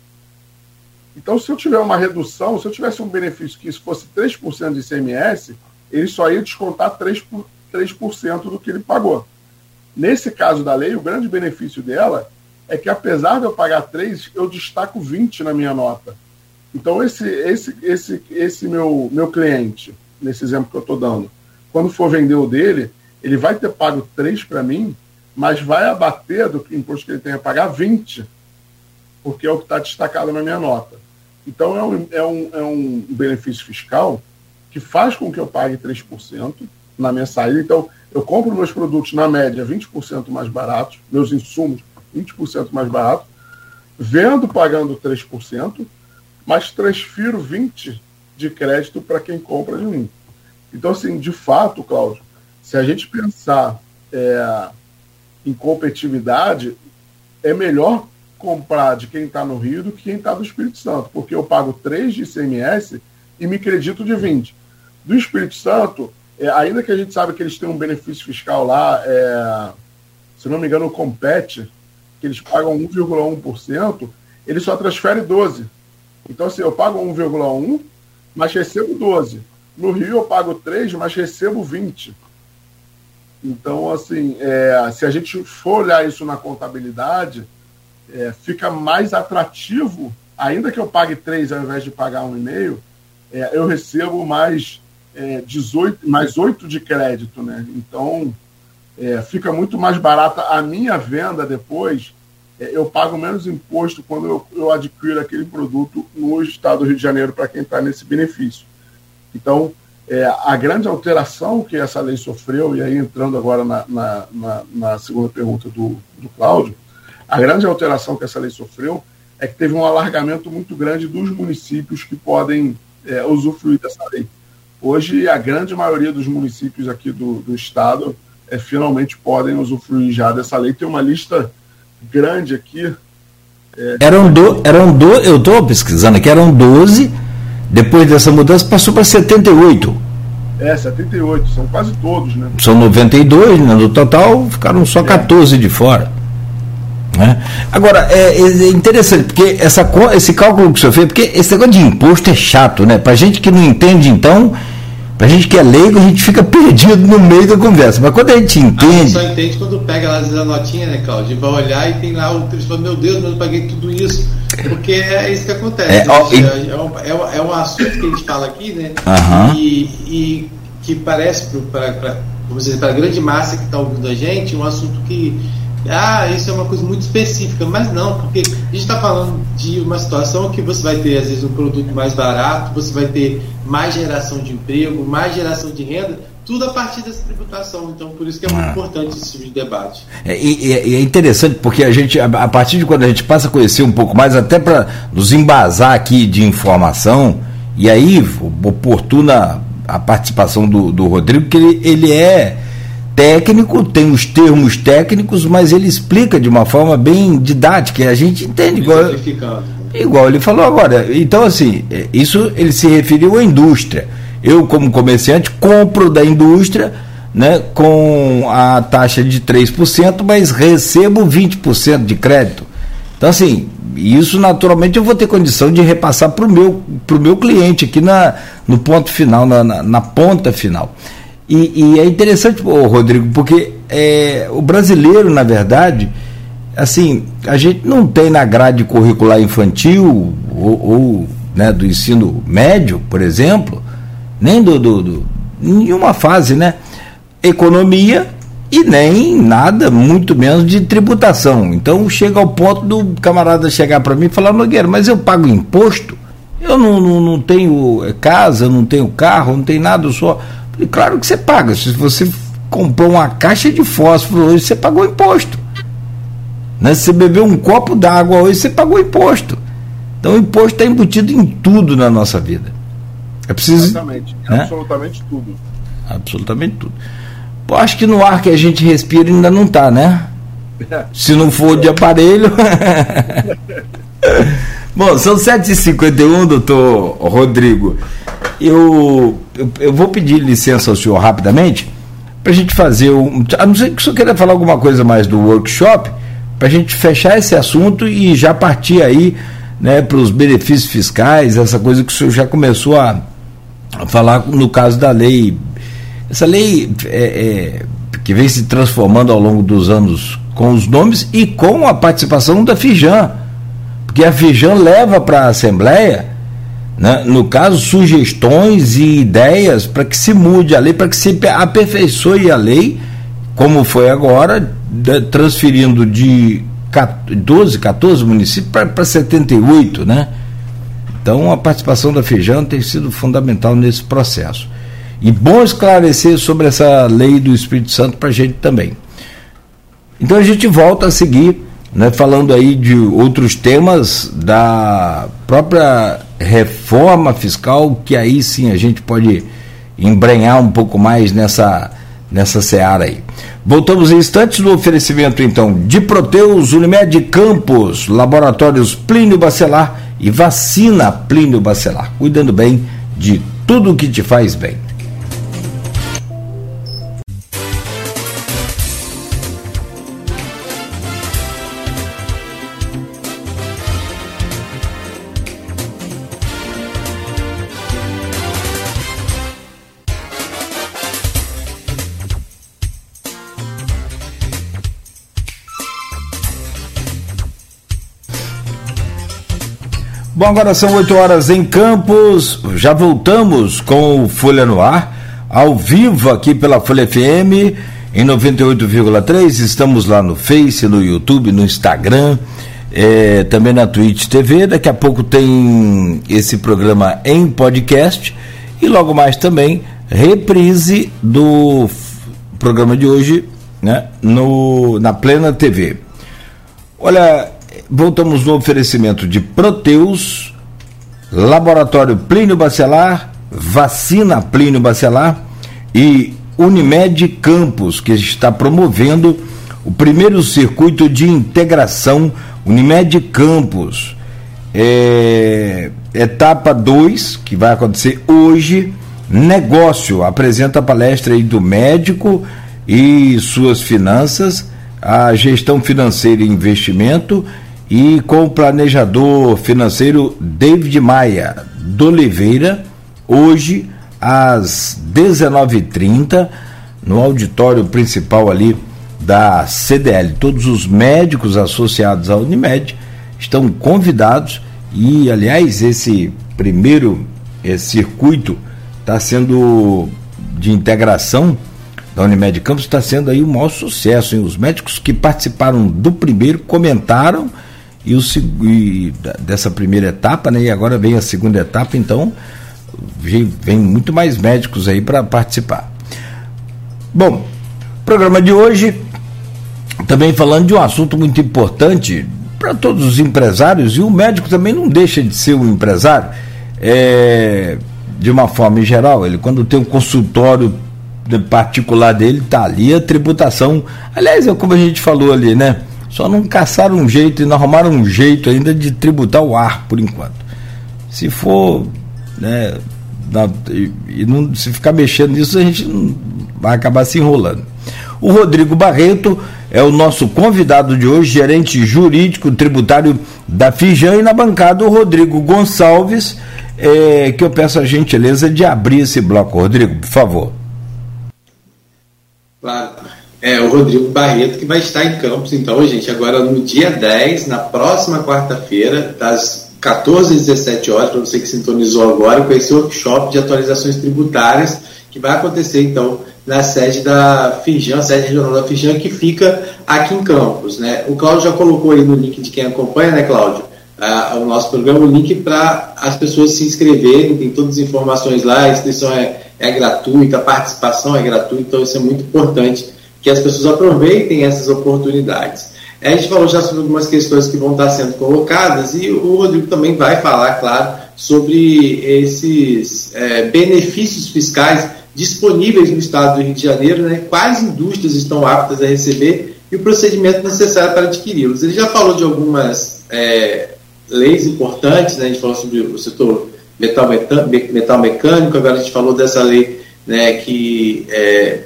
Então, se eu tiver uma redução, se eu tivesse um benefício que isso fosse 3% de ICMS, ele só ia descontar 3%, 3 do que ele pagou. Nesse caso da lei, o grande benefício dela é que, apesar de eu pagar 3, eu destaco 20 na minha nota. Então, esse, esse, esse, esse meu, meu cliente, nesse exemplo que eu estou dando, quando for vender o dele, ele vai ter pago 3 para mim, mas vai abater do imposto que ele tem a pagar 20 porque é o que está destacado na minha nota. Então, é um, é, um, é um benefício fiscal que faz com que eu pague 3% na minha saída. Então, eu compro meus produtos, na média, 20% mais baratos, meus insumos 20% mais baratos, vendo pagando 3%, mas transfiro 20% de crédito para quem compra de mim. Então, assim, de fato, Cláudio, se a gente pensar é, em competitividade, é melhor comprar de quem está no Rio do que quem está no Espírito Santo, porque eu pago 3 de ICMS e me acredito de 20. Do Espírito Santo, é, ainda que a gente sabe que eles têm um benefício fiscal lá, é, se não me engano, o Compete, que eles pagam 1,1%, ele só transfere 12. Então, assim, eu pago 1,1, mas recebo 12. No Rio eu pago 3, mas recebo 20. Então, assim, é, se a gente for olhar isso na contabilidade, é, fica mais atrativo, ainda que eu pague 3 ao invés de pagar 1,5, é, eu recebo mais, é, 18, mais 8 de crédito. Né? Então, é, fica muito mais barata a minha venda depois. É, eu pago menos imposto quando eu, eu adquiro aquele produto no estado do Rio de Janeiro para quem está nesse benefício. Então, é, a grande alteração que essa lei sofreu, e aí entrando agora na, na, na, na segunda pergunta do, do Cláudio, a grande alteração que essa lei sofreu é que teve um alargamento muito grande dos municípios que podem é, usufruir dessa lei. Hoje, a grande maioria dos municípios aqui do, do estado é, finalmente podem usufruir já dessa lei. Tem uma lista grande aqui. É, eram, do, eram do, eu estou pesquisando aqui, eram 12, depois dessa mudança passou para 78. É, 78, são quase todos, né? São 92, né? No total ficaram só 14 é. de fora. Né? Agora, é, é, interessante, porque essa, esse cálculo que o senhor fez, porque esse negócio de imposto é chato, né? Para gente que não entende, então, para gente que é leigo, a gente fica perdido no meio da conversa. Mas quando a gente entende. A só entende quando pega lá a notinha, né, Claudio? Vai olhar e tem lá o trecho fala, meu Deus, mas eu paguei tudo isso. Porque é isso que acontece. É, ó, e... é, um, é, é, um assunto que a gente fala aqui, né? Uhum. E, e que parece para a grande massa que está ouvindo a gente um assunto que ah, isso é uma coisa muito específica, mas não, porque a gente está falando de uma situação que você vai ter, às vezes, um produto mais barato, você vai ter mais geração de emprego, mais geração de renda, tudo a partir dessa tributação. Então, por isso que é muito ah. importante esse tipo de debate. É, e, é interessante porque a gente, a, partir de quando a gente passa a conhecer um pouco mais, até para nos embasar aqui de informação, e aí oportuna a participação do, do Rodrigo, que ele, ele é técnico, tem os termos técnicos, mas ele explica de uma forma bem didática, e a gente entende igual, igual ele falou agora. Então, assim, é, isso ele se referiu à indústria. Eu, como comerciante, compro da indústria né, com a taxa de 3%, mas recebo 20% de crédito. Então, assim, isso naturalmente eu vou ter condição de repassar para o meu, pro meu cliente aqui na, no ponto final, na, na, na ponta final. E, e, é interessante, Rodrigo, porque é, o brasileiro, na verdade, assim, a gente não tem na grade curricular infantil ou, ou né, do ensino médio, por exemplo, nem do, do, do nenhuma fase, né? Economia e nem nada, muito menos de tributação. Então chega ao ponto do camarada chegar para mim e falar, Nogueira, mas eu pago imposto? Eu não, não, não tenho casa, não tenho carro, não tenho nada, eu só. E claro que você paga. Se você comprou uma caixa de fósforo hoje, você pagou imposto. Né? Se você bebeu um copo d'água hoje, você pagou imposto. Então o imposto está embutido em tudo na nossa vida. É preciso. Exatamente. Né? Absolutamente tudo. Absolutamente tudo. Pô, acho que no ar que a gente respira ainda não está, né? Se não for de aparelho. Bom, são 7h51, doutor Rodrigo. Eu, eu, eu, vou pedir licença ao senhor rapidamente para a gente fazer um. A não ser que o senhor queira falar alguma coisa mais do workshop, para a gente fechar esse assunto e já partir aí né, para os benefícios fiscais, essa coisa que o senhor já começou a, falar no caso da lei. Essa lei é, é, que vem se transformando ao longo dos anos com os nomes e com a participação da Fijan. Porque a Fijan leva para a Assembleia, né, no caso, sugestões e ideias para que se mude a lei, para que se aperfeiçoe a lei, como foi agora, transferindo de 12, 14 municípios para 78, né? Então, a participação da Feijão tem sido fundamental nesse processo. E bom esclarecer sobre essa lei do Espírito Santo para a gente também. Então, a gente volta a seguir, né, falando aí de outros temas da própria reforma fiscal, que aí sim a gente pode embrenhar um pouco mais nessa, nessa seara aí. Voltamos em instantes no oferecimento, então, de Proteus, Unimed Campos, Laboratórios Plínio Bacelar e vacina Plínio Bacelar, cuidando bem de tudo que te faz bem. Bom, agora são 8 horas em Campos. Já voltamos com o Folha no Ar, ao vivo aqui pela Folha FM em 98,3. Estamos lá no Face, no YouTube, no Instagram, é, também na Twitch TV. Daqui a pouco tem esse programa em podcast e logo mais também reprise do programa de hoje né, no, na Plena TV. Olha, voltamos no oferecimento de Proteus, Laboratório Plínio Bacelar, Vacina Plínio Bacelar e Unimed Campos, que está promovendo o primeiro circuito de integração Unimed Campos. É, etapa 2, que vai acontecer hoje. Negócio apresenta a palestra aí do médico e suas finanças, a gestão financeira e investimento e com o planejador financeiro David Maia do Oliveira, hoje às 19h30, no auditório principal ali da CDL. Todos os médicos associados à Unimed estão convidados e, aliás, esse primeiro circuito está sendo de integração da Unimed Campos está sendo aí o maior sucesso. Hein? Os médicos que participaram do primeiro comentaram e, o, e dessa primeira etapa, né? E agora vem a segunda etapa, então vem, muito mais médicos aí para participar. Bom, programa de hoje também falando de um assunto muito importante para todos os empresários e o médico também não deixa de ser um empresário. É, de uma forma geral, ele quando tem um consultório particular dele, tá ali a tributação. Aliás, é como a gente falou ali, né? Só não caçaram um jeito e não arrumaram um jeito ainda de tributar o ar por enquanto. Se for, né, na, e, e não, se ficar mexendo nisso, a gente não, vai acabar se enrolando. O Rodrigo Barreto é o nosso convidado de hoje, gerente jurídico tributário da Fijan, e na bancada o Rodrigo Gonçalves, é, que eu peço a gentileza de abrir esse bloco. Rodrigo, por favor. Claro. É o Rodrigo Barreto que vai estar em Campos, então, gente, agora no dia 10, na próxima quarta-feira, das 14 às 17 horas, para você que sintonizou agora, com esse workshop de atualizações tributárias que vai acontecer, então, na sede da Fijan, sede regional da Fijan, que fica aqui em Campos. Né? O Cláudio já colocou aí no link de quem acompanha, né, Cláudio? Uh, o nosso programa, o link para as pessoas se inscreverem, tem todas as informações lá, a inscrição é, é gratuita, a participação é gratuita, então isso é muito importante que as pessoas aproveitem essas oportunidades. A gente falou já sobre algumas questões que vão estar sendo colocadas e o Rodrigo também vai falar, claro, sobre esses é, benefícios fiscais disponíveis no estado do Rio de Janeiro, né, quais indústrias estão aptas a receber e o procedimento necessário para adquiri-los. Ele já falou de algumas é, leis importantes, né, a gente falou sobre o setor metal, metal mecânico, agora a gente falou dessa lei né, que é,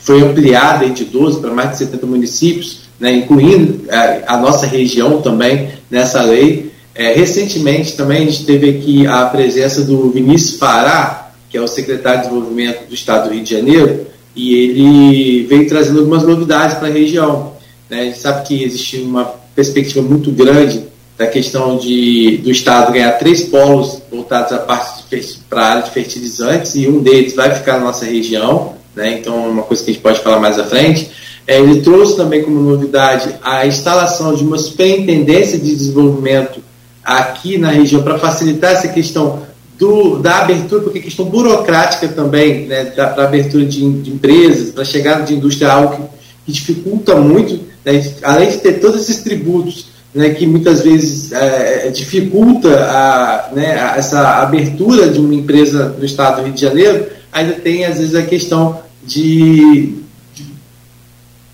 foi ampliada de 12 para mais de 70 municípios, né, incluindo a, a, nossa região também nessa lei. É, recentemente também a gente teve aqui a presença do Vinícius Fará, que é o secretário de Desenvolvimento do Estado do Rio de Janeiro, e ele veio trazendo algumas novidades para a região. Né? A gente sabe que existe uma perspectiva muito grande da questão de, do Estado ganhar três polos voltados para a área de fertilizantes, e um deles vai ficar na nossa região, né? então é uma coisa que a gente pode falar mais à frente. É, ele trouxe também como novidade a instalação de uma superintendência de desenvolvimento aqui na região para facilitar essa questão do, da abertura, porque a questão burocrática também, né, para abertura de, de empresas, para chegada de indústria é algo que, que dificulta muito, né, além de ter todos esses tributos né, que muitas vezes é, dificulta a, né, essa abertura de uma empresa no estado do Rio de Janeiro, ainda tem às vezes a questão de, de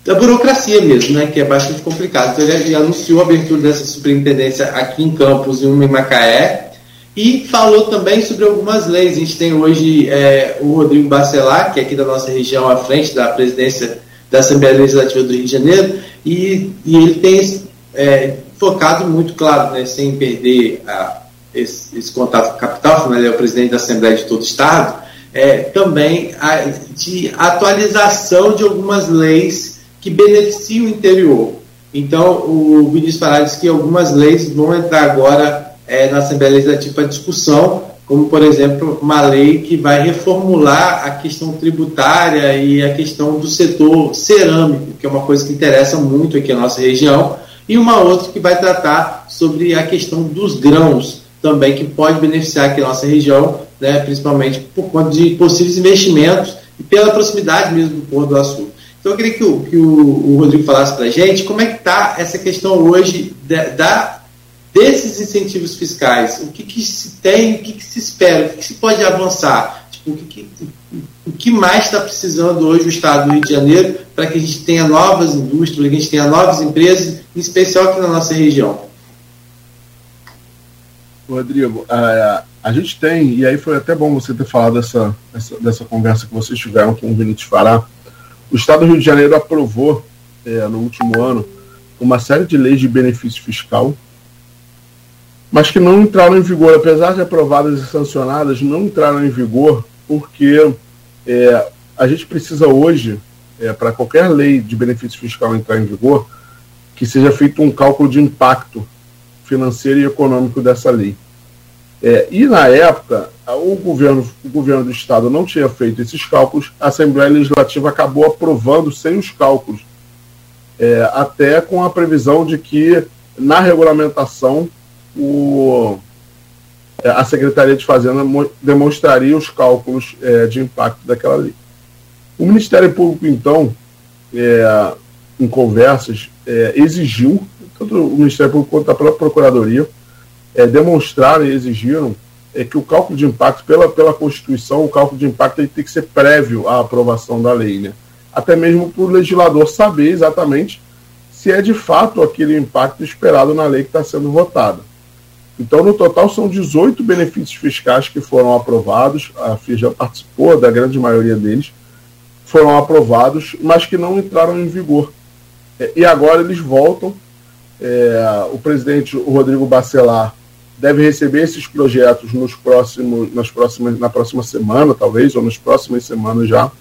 da burocracia mesmo, né, que é bastante complicado. Então ele, ele anunciou a abertura dessa superintendência aqui em Campos e uma em Macaé, e falou também sobre algumas leis. A gente tem hoje é, o Rodrigo Bacelar, que é aqui da nossa região, à frente da presidência da Assembleia Legislativa do Rio de Janeiro, e, e ele tem é, focado muito, claro, né, sem perder a, esse, esse, contato com a capital, ele é o presidente da Assembleia de todo o Estado, é, também a, de atualização de algumas leis que beneficiam o interior. Então, o Vinícius Fará disse que algumas leis vão entrar agora é, na Assembleia Legislativa para discussão, como, por exemplo, uma lei que vai reformular a questão tributária e a questão do setor cerâmico, que é uma coisa que interessa muito aqui na nossa região, e uma outra que vai tratar sobre a questão dos grãos, também, que pode beneficiar aqui a nossa região, né, principalmente por conta de possíveis investimentos e pela proximidade mesmo do Porto do Açúcar. Então, eu queria que o, que o, o Rodrigo falasse para a gente como é que está essa questão hoje da, da desses incentivos fiscais, o que, que se tem, o que, que, se espera, o que, que se pode avançar? Tipo, o, que, o que mais está precisando hoje o Estado do Rio de Janeiro para que a gente tenha novas indústrias, para que a gente tenha novas empresas, em especial aqui na nossa região? Rodrigo, a, a gente tem, e aí foi até bom você ter falado dessa, dessa, dessa conversa que vocês tiveram com o Vinícius Fará. O Estado do Rio de Janeiro aprovou, é, no último ano, uma série de leis de benefício fiscal mas que não entraram em vigor, apesar de aprovadas e sancionadas, não entraram em vigor porque é, a gente precisa hoje, é, para qualquer lei de benefício fiscal entrar em vigor, que seja feito um cálculo de impacto financeiro e econômico dessa lei. É, e na época, o governo, o governo do Estado não tinha feito esses cálculos, a Assembleia Legislativa acabou aprovando sem os cálculos, é, até com a previsão de que na regulamentação o, é, a Secretaria de Fazenda demonstraria os cálculos é, de impacto daquela lei. O Ministério Público, então, é, em conversas, é, exigiu, tanto o Ministério Público quanto a própria Procuradoria, é, demonstraram e exigiram é, que o cálculo de impacto, pela, pela Constituição, o cálculo de impacto tem que ser prévio à aprovação da lei, né? até mesmo para o legislador saber exatamente se é de fato aquele impacto esperado na lei que está sendo votada. Então, no total, são 18 benefícios fiscais que foram aprovados, a FIA já participou da grande maioria deles, foram aprovados, mas que não entraram em vigor. É, e agora eles voltam. É, o presidente Rodrigo Bacelar deve receber esses projetos nos próximos, nas próximas, na próxima semana, talvez, ou nas próximas semanas já.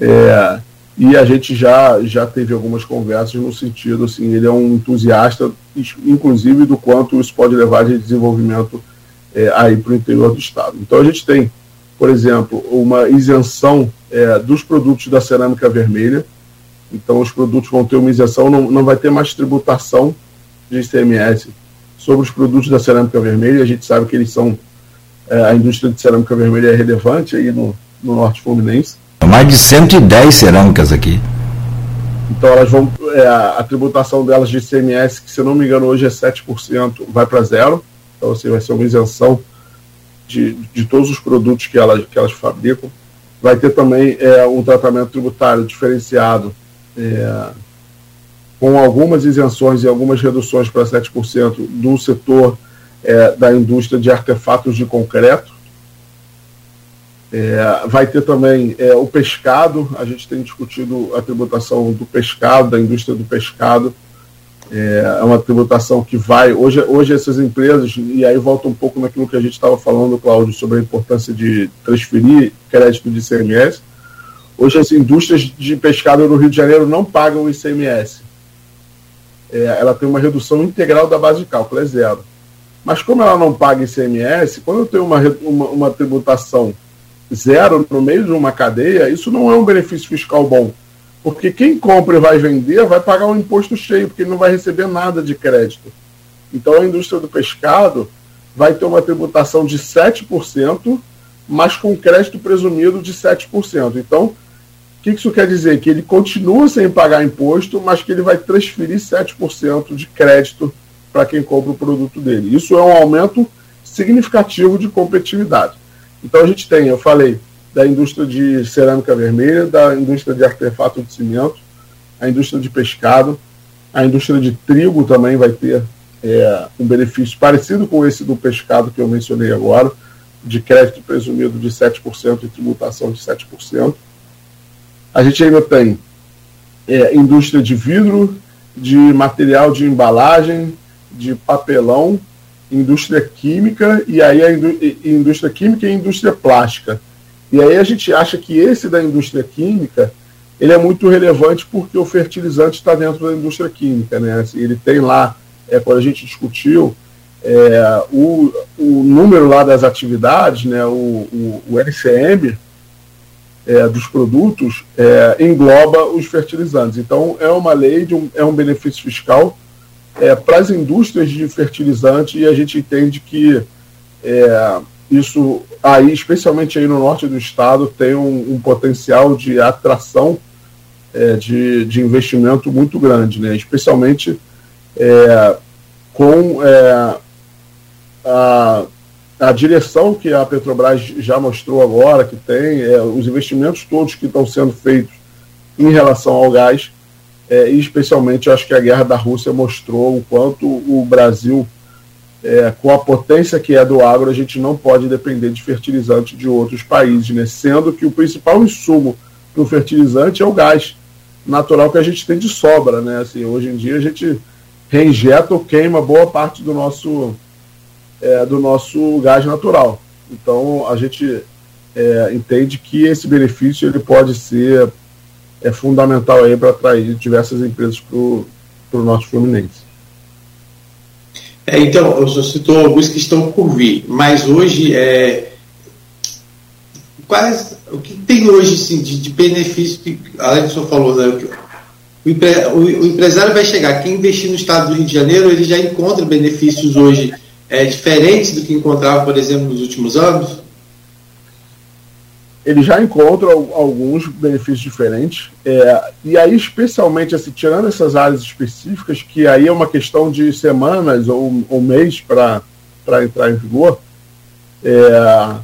É, e a gente já, já teve algumas conversas no sentido, assim, ele é um entusiasta, inclusive, do quanto isso pode levar de desenvolvimento é, aí para o interior do Estado. Então a gente tem, por exemplo, uma isenção é, dos produtos da cerâmica vermelha, então os produtos vão ter uma isenção, não, não vai ter mais tributação de ICMS sobre os produtos da cerâmica vermelha. A gente sabe que eles são. É, a indústria de cerâmica vermelha é relevante aí no, no norte fluminense. Mais de 110 cerâmicas aqui. Então elas vão. É, a tributação delas de ICMS, que se não me engano hoje é 7%, vai para zero. Então assim, vai ser uma isenção de, de todos os produtos que elas, que elas fabricam. Vai ter também é, um tratamento tributário diferenciado. É, com algumas isenções e algumas reduções para 7% do setor é, da indústria de artefatos de concreto. É, vai ter também é, o pescado, a gente tem discutido a tributação do pescado, da indústria do pescado. É, é uma tributação que vai. Hoje, hoje, essas empresas, e aí volta um pouco naquilo que a gente estava falando, Cláudio, sobre a importância de transferir crédito de ICMS. Hoje, as indústrias de pescado no Rio de Janeiro não pagam ICMS é, ela tem uma redução integral da base de cálculo, é zero. Mas como ela não paga ICMS, quando eu tenho uma, uma, uma tributação zero no meio de uma cadeia, isso não é um benefício fiscal bom. Porque quem compra e vai vender vai pagar um imposto cheio, porque não vai receber nada de crédito. Então a indústria do pescado vai ter uma tributação de 7%, mas com crédito presumido de 7%. Então, que isso quer dizer? Que ele continua sem pagar imposto, mas que ele vai transferir 7% de crédito para quem compra o produto dele. Isso é um aumento significativo de competitividade. Então a gente tem, eu falei, da indústria de cerâmica vermelha, da indústria de artefato de cimento, a indústria de pescado, a indústria de trigo também vai ter é, um benefício parecido com esse do pescado que eu mencionei agora, de crédito presumido de 7% e tributação de 7%. A gente ainda tem é, indústria de vidro, de material de embalagem, de papelão, indústria química e aí a indú indústria química e indústria plástica. E aí a gente acha que esse da indústria química ele é muito relevante porque o fertilizante está dentro da indústria química, né? Assim, ele tem lá, é, quando a gente discutiu, é, o, o número lá das atividades, né? O, o, o LCM, é, dos produtos é, engloba os fertilizantes. Então, é uma lei, um, é um benefício fiscal é, para as indústrias de fertilizante e a gente entende que é, isso aí, especialmente aí no norte do estado, tem um, um potencial de atração é, de, de investimento muito grande, né? especialmente com a a direção que a Petrobras já mostrou agora, que tem, é, os investimentos todos que estão sendo feitos em relação ao gás, é, e especialmente acho que a guerra da Rússia mostrou o quanto o Brasil, é, com a potência que é do agro, a gente não pode depender de fertilizante de outros países, né? sendo que o principal insumo para o fertilizante é o gás natural que a gente tem de sobra. Né? Assim, hoje em dia a gente reinjeta ou queima boa parte do nosso é, do nosso gás natural. Então a gente é, entende que esse benefício ele pode ser é fundamental aí para atrair diversas empresas para o norte fluminense. É, então, eu só citou alguns que estão por vir, mas hoje, é, quais, o que tem hoje assim, de, de benefício, que, além do falou, né, o, o, o, empresário vai chegar, quem investir no estado do Rio de Janeiro, ele já encontra benefícios hoje é, diferentes do que encontrava, por exemplo, nos últimos anos? ele já encontra alguns benefícios diferentes. É, e aí, especialmente, assim, tirando essas áreas específicas, que aí é uma questão de semanas ou, ou mês para entrar em vigor, é,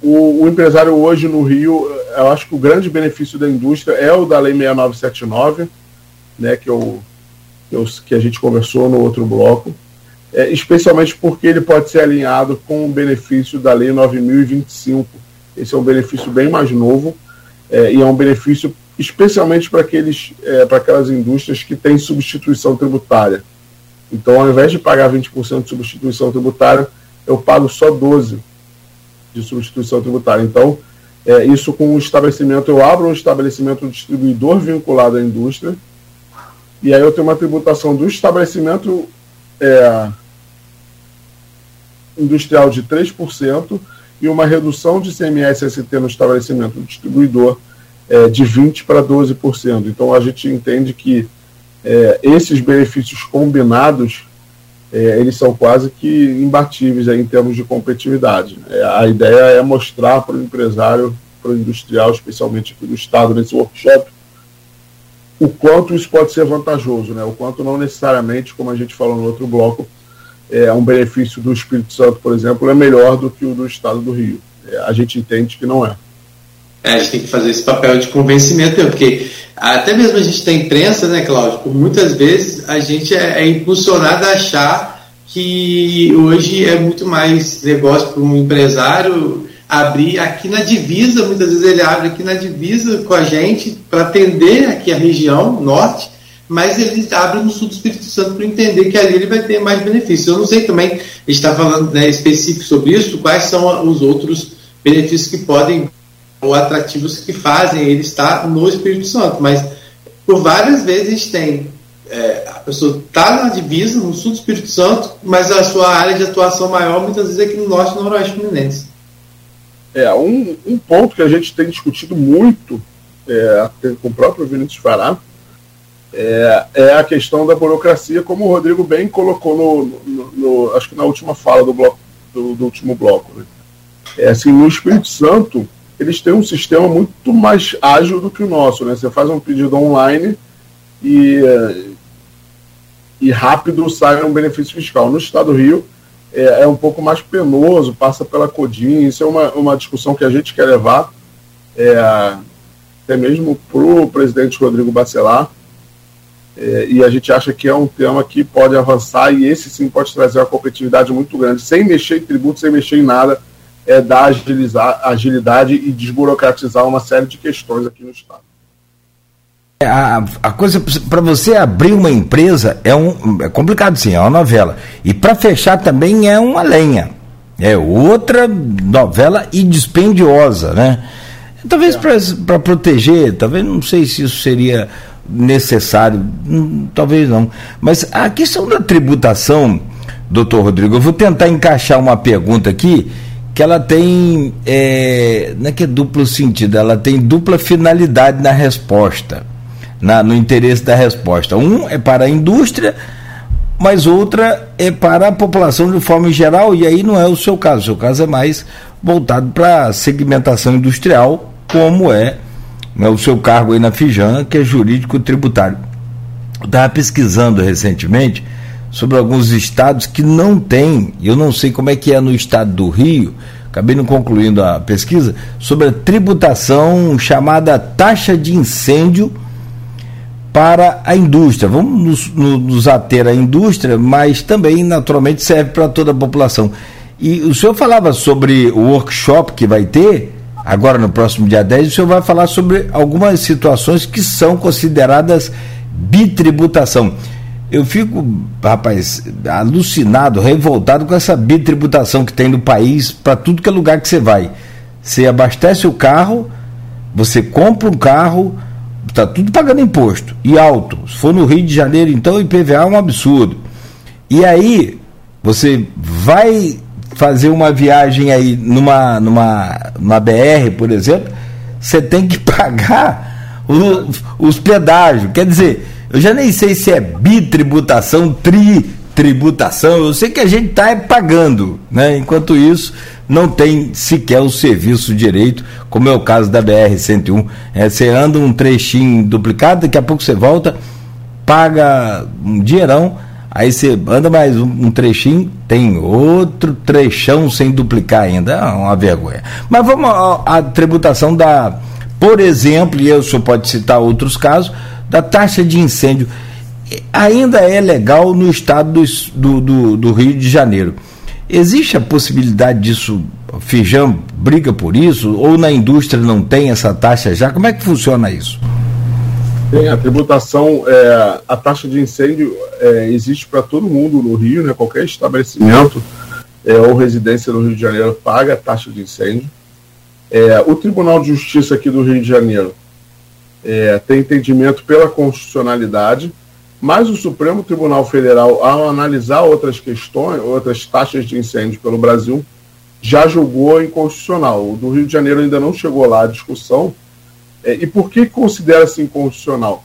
o, o, empresário hoje no Rio, eu acho que o grande benefício da indústria é o da Lei 6979, né, que, eu, eu, que a gente conversou no outro bloco, é, especialmente porque ele pode ser alinhado com o benefício da Lei 9025, esse é um benefício bem mais novo é, e é um benefício especialmente para aqueles é, para aquelas indústrias que têm substituição tributária. Então, ao invés de pagar 20% de substituição tributária, eu pago só 12% de substituição tributária. Então, é, isso com o estabelecimento, eu abro um estabelecimento distribuidor vinculado à indústria, e aí eu tenho uma tributação do estabelecimento é, industrial de 3%, e uma redução de CMS-ST no estabelecimento do distribuidor é, de 20% para 12%. Então a gente entende que é, esses benefícios combinados é, eles são quase que imbatíveis em termos de competitividade. É, a ideia é mostrar para o empresário, para o industrial, especialmente aqui do Estado, nesse workshop, o quanto isso pode ser vantajoso, né? o quanto não necessariamente, como a gente falou no outro bloco, é, um benefício do Espírito Santo, por exemplo, é melhor do que o do Estado do Rio. É, a gente entende que não é. é. A gente tem que fazer esse papel de convencimento, porque até mesmo a gente tem imprensa, né, Cláudio? Muitas vezes a gente é, é impulsionado a achar que hoje é muito mais negócio para um empresário abrir aqui na divisa, muitas vezes ele abre aqui na divisa com a gente para atender aqui a região norte mas ele abre no sul do Espírito Santo para entender que ali ele vai ter mais benefícios. Eu não sei também, está falando né, específico sobre isso, quais são os outros benefícios que podem, ou atrativos que fazem ele estar no Espírito Santo, mas por várias vezes a gente tem é, a pessoa está na divisa, no sul do Espírito Santo, mas a sua área de atuação maior muitas vezes é aqui no norte e noroeste fluminense. É, um, um ponto que a gente tem discutido muito é, com o próprio Vinícius Fará, é, é a questão da burocracia, como o Rodrigo bem colocou no, no, no acho que na última fala do, bloco, do, do último bloco. Né? É, assim, no Espírito Santo, eles têm um sistema muito mais ágil do que o nosso. Né? Você faz um pedido online e, e rápido sai um benefício fiscal. No Estado do Rio, é, é, um pouco mais penoso, passa pela CODIN. Isso é uma, uma discussão que a gente quer levar, é, até mesmo para o presidente Rodrigo Bacelar é, e a gente acha que é um tema que pode avançar e esse sim pode trazer uma competitividade muito grande, sem mexer em tributo, sem mexer em nada, é dar agilizar, agilidade e desburocratizar uma série de questões aqui no Estado. É, a, a coisa para você abrir uma empresa é um é complicado sim, é uma novela. E para fechar também é uma lenha. É outra novela e dispendiosa, né? Talvez é. para proteger, talvez não sei se isso seria necessário, hum, talvez não. Mas a questão da tributação, doutor Rodrigo, eu vou tentar encaixar uma pergunta aqui que ela tem, é, não é que é duplo sentido, ela tem dupla finalidade na resposta, na, no interesse da resposta. Um é para a indústria, mas outra é para a população de forma geral, e aí não é o seu caso, o seu caso é mais voltado para a segmentação industrial, como é né, o seu cargo aí na Fijan, que é jurídico tributário. Eu estava pesquisando recentemente sobre alguns estados que não têm, eu não sei como é que é no estado do Rio, acabei não concluindo a pesquisa, sobre a tributação chamada taxa de incêndio para a indústria. Vamos nos, nos ater à indústria, mas também naturalmente serve para toda a população. E o senhor falava sobre o workshop que vai ter, agora no próximo dia 10, o senhor vai falar sobre algumas situações que são consideradas bitributação. Eu fico, rapaz, alucinado, revoltado com essa bitributação que tem no país para tudo que é lugar que você vai. Você abastece o carro, você compra um carro, está tudo pagando imposto e alto. Se for no Rio de Janeiro, então, IPVA é um absurdo. E aí, Você vai fazer uma viagem aí numa, numa, numa BR, por exemplo, você tem que pagar o, os pedágios. Quer dizer, eu já nem sei se é bitributação, tritributação, eu sei que a gente está pagando, né? Enquanto isso, não tem sequer o serviço direito, como é o caso da BR-101. É, você anda um trechinho duplicado, daqui a pouco você volta, paga um dinheirão, aí você anda mais um, trechinho, tem outro trechão sem duplicar ainda, é uma vergonha. Mas vamos à tributação da, por exemplo, e o senhor pode citar outros casos, da taxa de incêndio. Ainda é legal no estado do, do, do Rio de Janeiro. Existe a possibilidade disso, Fijam briga por isso, ou na indústria não tem essa taxa já? Como é que funciona isso? Tem, a tributação, é, a taxa de incêndio é, existe para todo mundo no Rio, né? qualquer estabelecimento é, ou residência no Rio de Janeiro paga a taxa de incêndio. É, o Tribunal de Justiça aqui do Rio de Janeiro é, tem entendimento pela constitucionalidade mas o Supremo Tribunal Federal, ao analisar outras questões, outras taxas de incêndio pelo Brasil, já julgou inconstitucional. O do Rio de Janeiro ainda não chegou lá a discussão. É, e por que considera-se inconstitucional?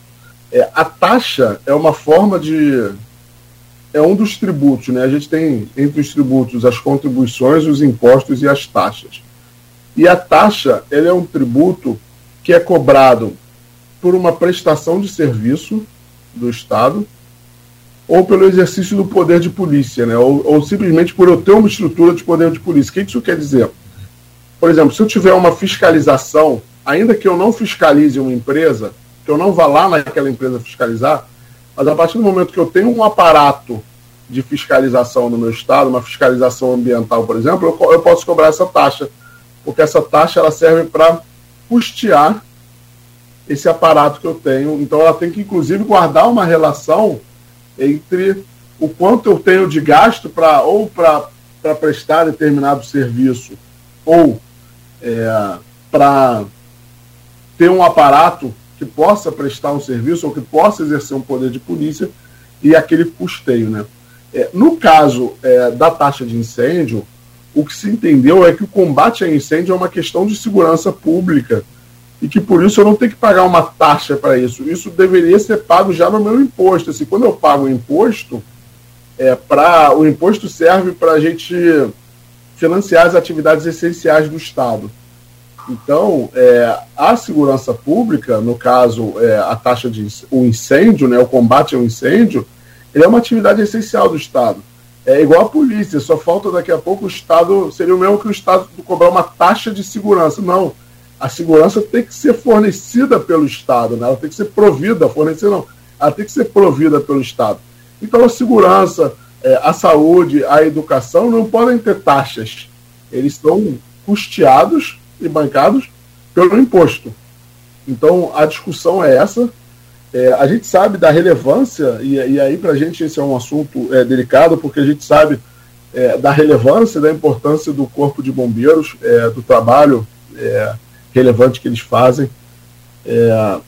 É, a taxa é uma forma de. É um dos tributos, né? A gente tem entre os tributos as contribuições, os impostos e as taxas. E a taxa ele é um tributo que é cobrado por uma prestação de serviço do Estado, ou pelo exercício do poder de polícia, né? ou, ou simplesmente por eu ter uma estrutura de poder de polícia. O que isso quer dizer? Por exemplo, se eu tiver uma fiscalização, ainda que eu não fiscalize uma empresa, que eu não vá lá naquela empresa fiscalizar, mas a partir do momento que eu tenho um aparato de fiscalização no meu estado, uma fiscalização ambiental, por exemplo, eu, eu posso cobrar essa taxa, porque essa taxa ela serve para custear esse aparato que eu tenho. Então ela tem que, inclusive, guardar uma relação entre o quanto eu tenho de gasto para ou para prestar determinado serviço ou é, para ter um aparato que possa prestar um serviço ou que possa exercer um poder de polícia e aquele custeio. Né? É, no caso é, da taxa de incêndio, o que se entendeu é que o combate a incêndio é uma questão de segurança pública e que por isso eu não tenho que pagar uma taxa para isso. Isso deveria ser pago já no meu imposto. Assim, quando eu pago o imposto, é, pra, o imposto serve para a gente financiar as atividades essenciais do Estado. Então, é, a segurança pública, no caso, é, a taxa de o incêndio, né, o combate ao incêndio, ele é uma atividade essencial do Estado. É igual a polícia, só falta daqui a pouco o Estado, seria o mesmo que o Estado cobrar uma taxa de segurança. Não a segurança tem que ser fornecida pelo Estado, né? ela tem que ser provida, fornecida não, ela tem que ser provida pelo Estado. Então a segurança, é, a saúde, a educação não podem ter taxas. Eles são custeados e bancados pelo imposto. Então a discussão é essa. É, a gente sabe da relevância, e, e aí para a gente esse é um assunto é, delicado, porque a gente sabe é, da relevância, da importância do Corpo de Bombeiros, é, do trabalho é, relevante que eles fazem. É,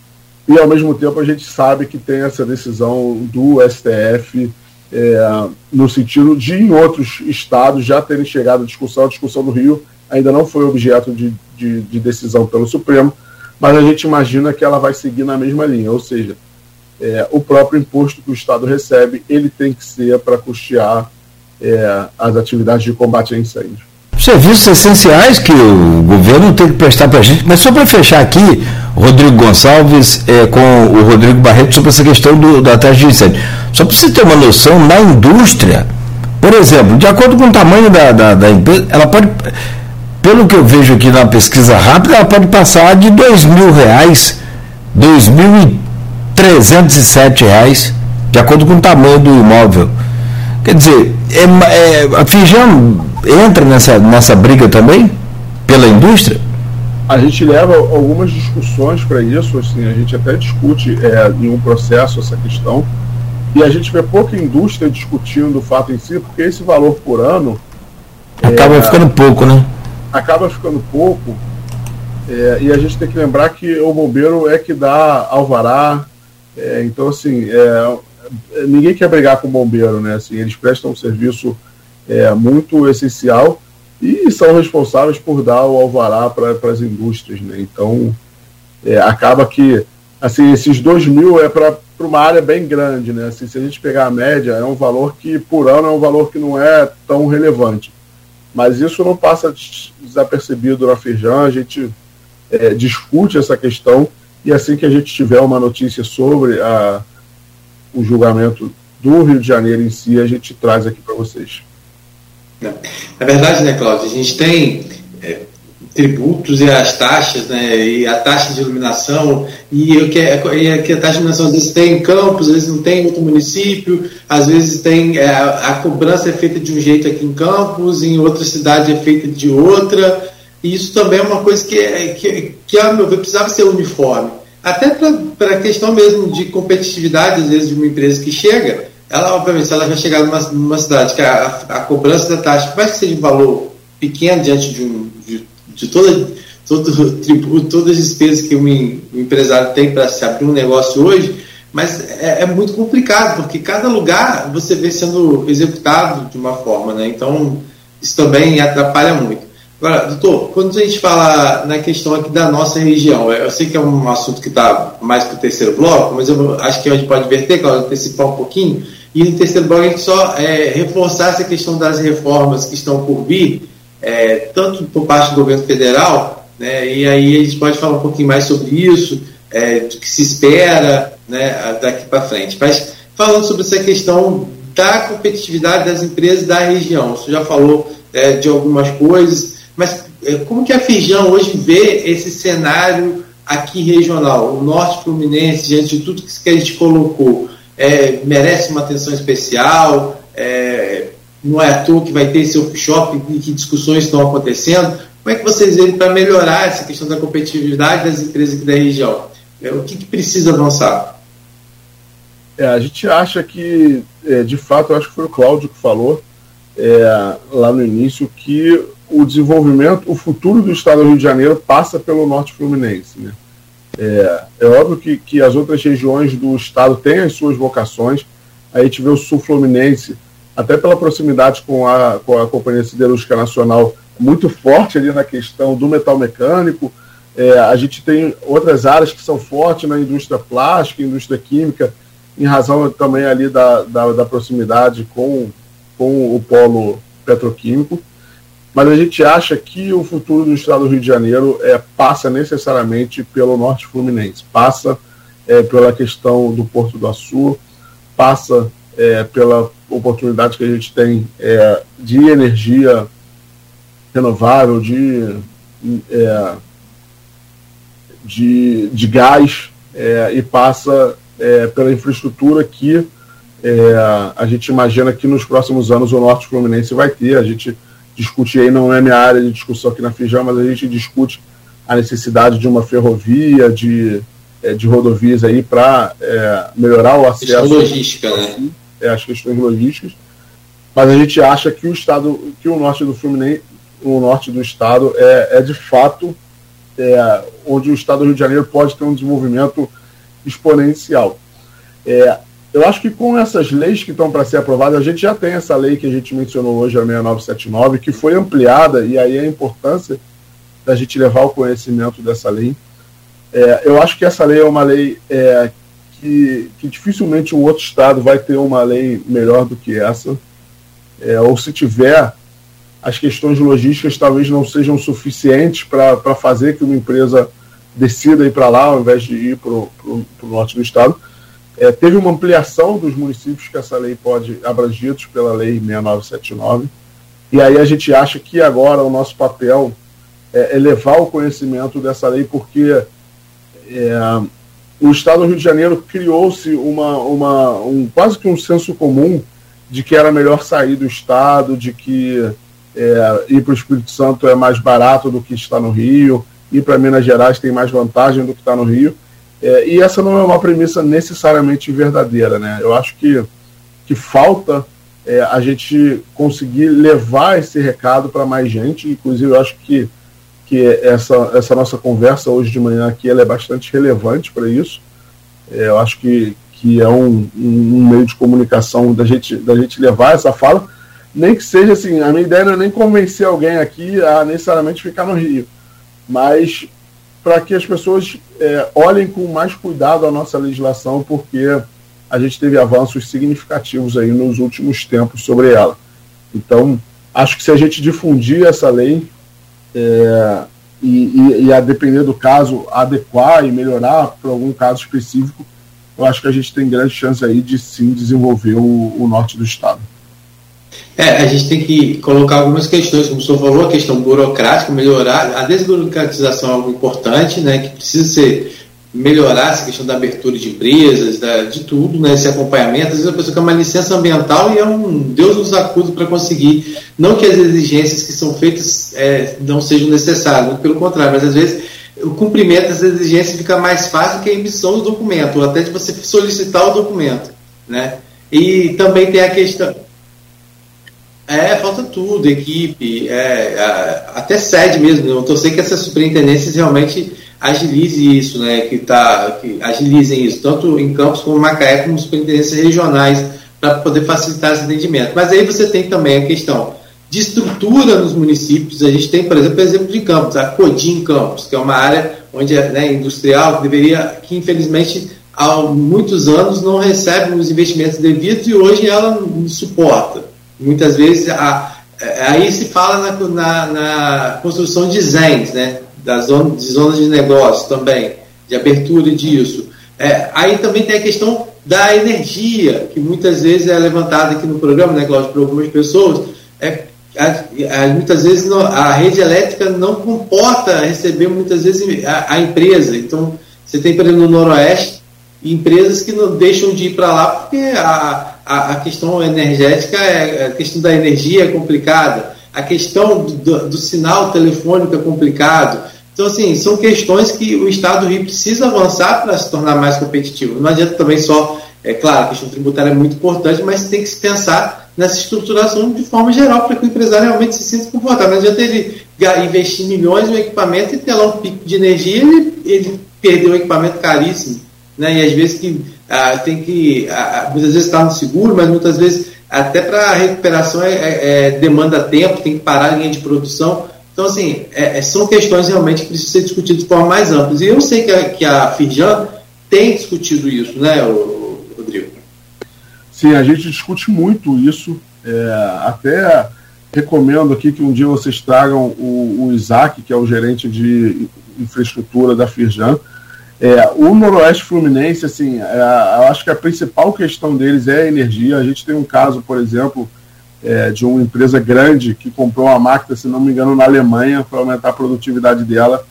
e ao mesmo tempo a gente sabe que tem essa decisão do STF no sentido de em outros estados já terem chegado à discussão. A discussão do Rio ainda não foi objeto de, de, de decisão pelo Supremo, mas a gente imagina que ela vai seguir na mesma linha, ou seja, é, o próprio imposto que o Estado recebe, ele tem que ser para custear é, as atividades de combate a incêndio serviços essenciais que o governo tem que prestar para a gente. Mas só para fechar aqui, Rodrigo Gonçalves é, com o Rodrigo Barreto sobre essa questão do, da taxa de incêndio. Só para você ter uma noção, na indústria, por exemplo, de acordo com o tamanho da, da, da empresa, ela pode, pelo que eu vejo aqui na pesquisa rápida, ela pode passar de dois mil reais, dois mil e trezentos e sete reais, de acordo com o tamanho do imóvel. Quer dizer, é, é, a Fijam entra nessa, nessa briga também? Pela indústria? A gente leva algumas discussões para isso, assim, a gente até discute é, em um processo essa questão, e a gente vê pouca indústria discutindo o fato em si, porque esse valor por ano. Acaba é, ficando pouco, né? Acaba ficando pouco, é, e a gente tem que lembrar que o bombeiro é que dá alvará, é, então, assim, é, ninguém quer brigar com o bombeiro, né? Assim, eles prestam um serviço é muito essencial e são responsáveis por dar o alvará para as indústrias. Né? Então, é, acaba que assim, esses 2 mil é para uma área bem grande. Né? Assim, se a gente pegar a média, é um valor que, por ano, é um valor que não é tão relevante. Mas isso não passa desapercebido na Firjan, a gente é, discute essa questão e assim que a gente tiver uma notícia sobre a, o julgamento do Rio de Janeiro em si, a gente traz aqui para vocês. Na verdade, né, Cláudio, a gente tem é, tributos e as taxas, né, e a taxa de iluminação, e, o que, é, e que a taxa de iluminação às vezes tem em Campos, às vezes não tem em outro município, às vezes tem é, a cobrança é feita de um jeito aqui em Campos, em outra cidade é feita de outra, e isso também é uma coisa que, é, que, que a meu ver, precisava ser uniforme. Até para a questão mesmo de competitividade, às vezes, de uma empresa que chega, ela, obviamente, se ela já chegar numa, numa cidade que a, a, cobrança da taxa, vai ser de valor pequeno diante de, um, de, toda, todo tributo, todas as despesas que um, empresário tem para se abrir um negócio hoje, mas é, é, muito complicado, porque cada lugar você vê sendo executado de uma forma, né? Então, isso também atrapalha muito. Agora, doutor, quando a gente fala na questão aqui da nossa região, eu sei que é um assunto que está mais para o terceiro bloco, mas eu acho que a gente pode verter, claro, antecipar um pouquinho, e no terceiro bloco a gente só é, reforçar essa questão das reformas que estão por vir, é, tanto por parte do governo federal, né, e aí a gente pode falar um pouquinho mais sobre isso, é, do que se espera né, daqui para frente. Mas falando sobre essa questão da competitividade das empresas da região, você já falou é, de algumas coisas, mas é, como que a Fijão hoje vê esse cenário aqui regional, o Norte Fluminense, diante de tudo que a gente colocou? é, merece uma atenção especial, é, não é à toa que vai ter esse workshop e que discussões estão acontecendo. Como é que vocês veem para melhorar essa questão da competitividade das empresas aqui da região? É, o que, que precisa avançar? É, a gente acha que, é, de fato, acho que foi o Cláudio que falou é, lá no início, que o desenvolvimento, o futuro do estado do Rio de Janeiro passa pelo norte fluminense. Né? É, é óbvio que, que as outras regiões do estado têm as suas vocações. Aí a gente vê o sul fluminense, até pela proximidade com a, com a Companhia Siderúrgica Nacional, muito forte ali na questão do metal mecânico. É, a gente tem outras áreas que são fortes na indústria plástica, indústria química, em razão também ali da, da, da proximidade com, com o polo petroquímico mas a gente acha que o futuro do estado do Rio de Janeiro é, passa necessariamente pelo norte fluminense, passa é, pela questão do Porto do Açu, passa é, pela oportunidade que a gente tem é, de energia renovável, de, é, de, de gás, é, e passa pela infraestrutura que a gente imagina que nos próximos anos o norte fluminense vai ter. A gente discutir aí, não é minha área de discussão aqui na Fijão, mas a gente discute a necessidade de uma ferrovia, de, é, de rodovias aí para é, melhorar o acesso. Logística, né? É, as questões logísticas. Mas a gente acha que o estado, que o norte do Fluminense, o norte do estado é, é de fato é, onde o estado do Rio de Janeiro pode ter um desenvolvimento exponencial. É, eu acho que com essas leis que estão para ser aprovadas, a gente já tem essa lei que a gente mencionou hoje, a 6979, que foi ampliada, e aí a importância da gente levar o conhecimento dessa lei. É, eu acho que essa lei é uma lei é, que, que dificilmente um outro estado vai ter uma lei melhor do que essa. É, ou se tiver, as questões logísticas talvez não sejam suficientes para fazer que uma empresa decida ir para lá ao invés de ir para o norte do estado é, teve uma ampliação dos municípios que essa lei pode, abrangidos pela lei 6979, e aí a gente acha que agora o nosso papel é, é levar o conhecimento dessa lei, porque é, o Estado do Rio de Janeiro criou-se uma, uma, um, quase que um senso comum de que era melhor sair do Estado, de que é, ir para o Espírito Santo é mais barato do que estar no Rio, ir para Minas Gerais tem mais vantagem do que estar no Rio. É, e essa não é uma premissa necessariamente verdadeira, né? Eu acho que, que falta é, a gente conseguir levar esse recado para mais gente. Inclusive, eu acho que, que essa, essa nossa conversa hoje de manhã aqui ela é bastante relevante para isso. É, eu acho que, que é um, um meio de comunicação da gente, da gente levar essa fala. nem que seja assim, a minha ideia não é nem convencer alguém aqui a necessariamente ficar no Rio, mas para que as pessoas é, olhem com mais cuidado a nossa legislação, porque a gente teve avanços significativos aí nos últimos tempos sobre ela. Então, acho que se a gente difundir essa lei é, e, e, e, a depender do caso, adequar e melhorar para algum caso específico, eu acho que a gente tem grande chance aí de sim desenvolver o, o norte do estado. É, a gente tem que colocar algumas questões, como o senhor falou, a questão burocrática, melhorar, a desburocratização é algo importante, né, que precisa ser melhorar essa questão da abertura de empresas, da, de tudo, né, esse acompanhamento. Às vezes a pessoa quer uma licença ambiental e é um Deus nos acuda para conseguir. Não que as exigências que são feitas é, não sejam necessárias, pelo contrário, mas às vezes o cumprimento dessas exigências fica mais fácil que a emissão do documento, ou até de você solicitar o documento. Né? E também tem a questão. É, falta tudo, equipe, é, até sede mesmo. Eu torcer que essas superintendências realmente agilize isso, né? Que, tá, que agilizem isso, tanto em Campos como em Macaé, como superintendências regionais, para poder facilitar esse atendimento. Mas aí você tem também a questão de estrutura nos municípios. A gente tem, por exemplo, exemplo de Campos, a Codim Campos, que é uma área onde é né, industrial que deveria, que infelizmente há muitos anos não recebe os investimentos devidos e hoje ela não suporta. Muitas vezes a, é, aí se fala na, na, na construção de ZENs, né? Das zonas, de zonas de negócio também, de abertura disso. É, aí também tem a questão da energia, que muitas vezes é levantada aqui no programa, né, Cláudio, por algumas pessoas. É, muitas vezes a rede elétrica não comporta receber muitas vezes a, a empresa. Então, você tem, por exemplo, no Noroeste, empresas que não deixam de ir para lá porque a, a, a, questão energética, é, a questão da energia é complicada, a questão do, do, sinal telefônico é complicado. Então, assim, são questões que o Estado do Rio precisa avançar para se tornar mais competitivo. Não adianta também só, é claro, a questão tributária é muito importante, mas tem que se pensar nessa estruturação de forma geral para que o empresário realmente se sinta confortável. Não adianta ele investir milhões um equipamento e ter lá um pico de energia e ele, ele perder um equipamento caríssimo. Né? E às vezes que ah, tem que, ah, ah, muitas vezes está no seguro, mas muitas vezes até para recuperação é, é, é, demanda tempo, tem que parar a linha de produção. Então, assim, é, é, são questões realmente que precisam ser discutidas de forma mais ampla. E eu sei que a, que a Firjan tem discutido isso, né, Rodrigo? Sim, a gente discute muito isso. É, até recomendo aqui que um dia vocês tragam o, o Isaac, que é o gerente de infraestrutura da Firjan, é, o Noroeste Fluminense, assim, é, eu acho que a principal questão deles é a energia. A gente tem um caso, por exemplo, é, de uma empresa grande que comprou uma máquina, se não me engano, na Alemanha para aumentar a produtividade dela.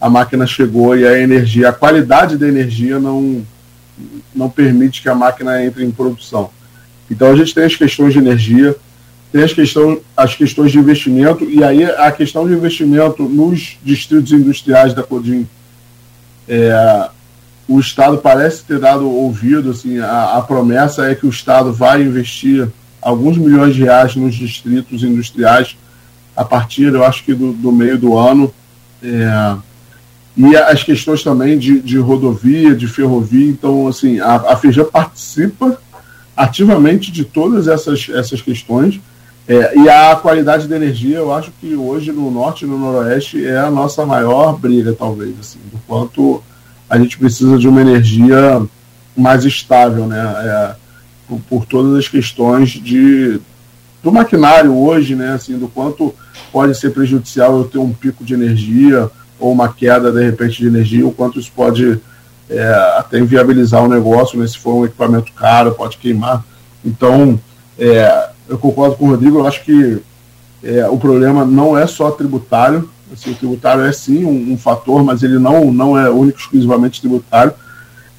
A máquina chegou e a energia, a qualidade da energia não, não permite que a máquina entre em produção. Então a gente tem as questões de energia, tem as, questão, as questões de investimento, e aí a questão de investimento nos distritos industriais da Codim é, o Estado parece ter dado ouvido, assim, a, a, promessa é que o Estado vai investir alguns milhões de reais nos distritos industriais a partir, eu acho que do, do meio do ano. É, e as questões também de, de, rodovia, de ferrovia. Então, assim, a, a FEJA participa ativamente de todas essas, essas questões. É, e a qualidade da energia, eu acho que hoje no norte e no noroeste é a nossa maior briga, talvez, assim, do quanto a gente precisa de uma energia mais estável, né? É, por, por, todas as questões de, do maquinário hoje, né? Assim, do quanto pode ser prejudicial eu ter um pico de energia ou uma queda, de repente, de energia, o quanto isso pode é, até inviabilizar o negócio, né? Se for um equipamento caro, pode queimar. Então, é, eu concordo com o Rodrigo, eu acho que é, o problema não é só tributário, assim, o tributário é sim um, um, fator, mas ele não, não é único exclusivamente tributário.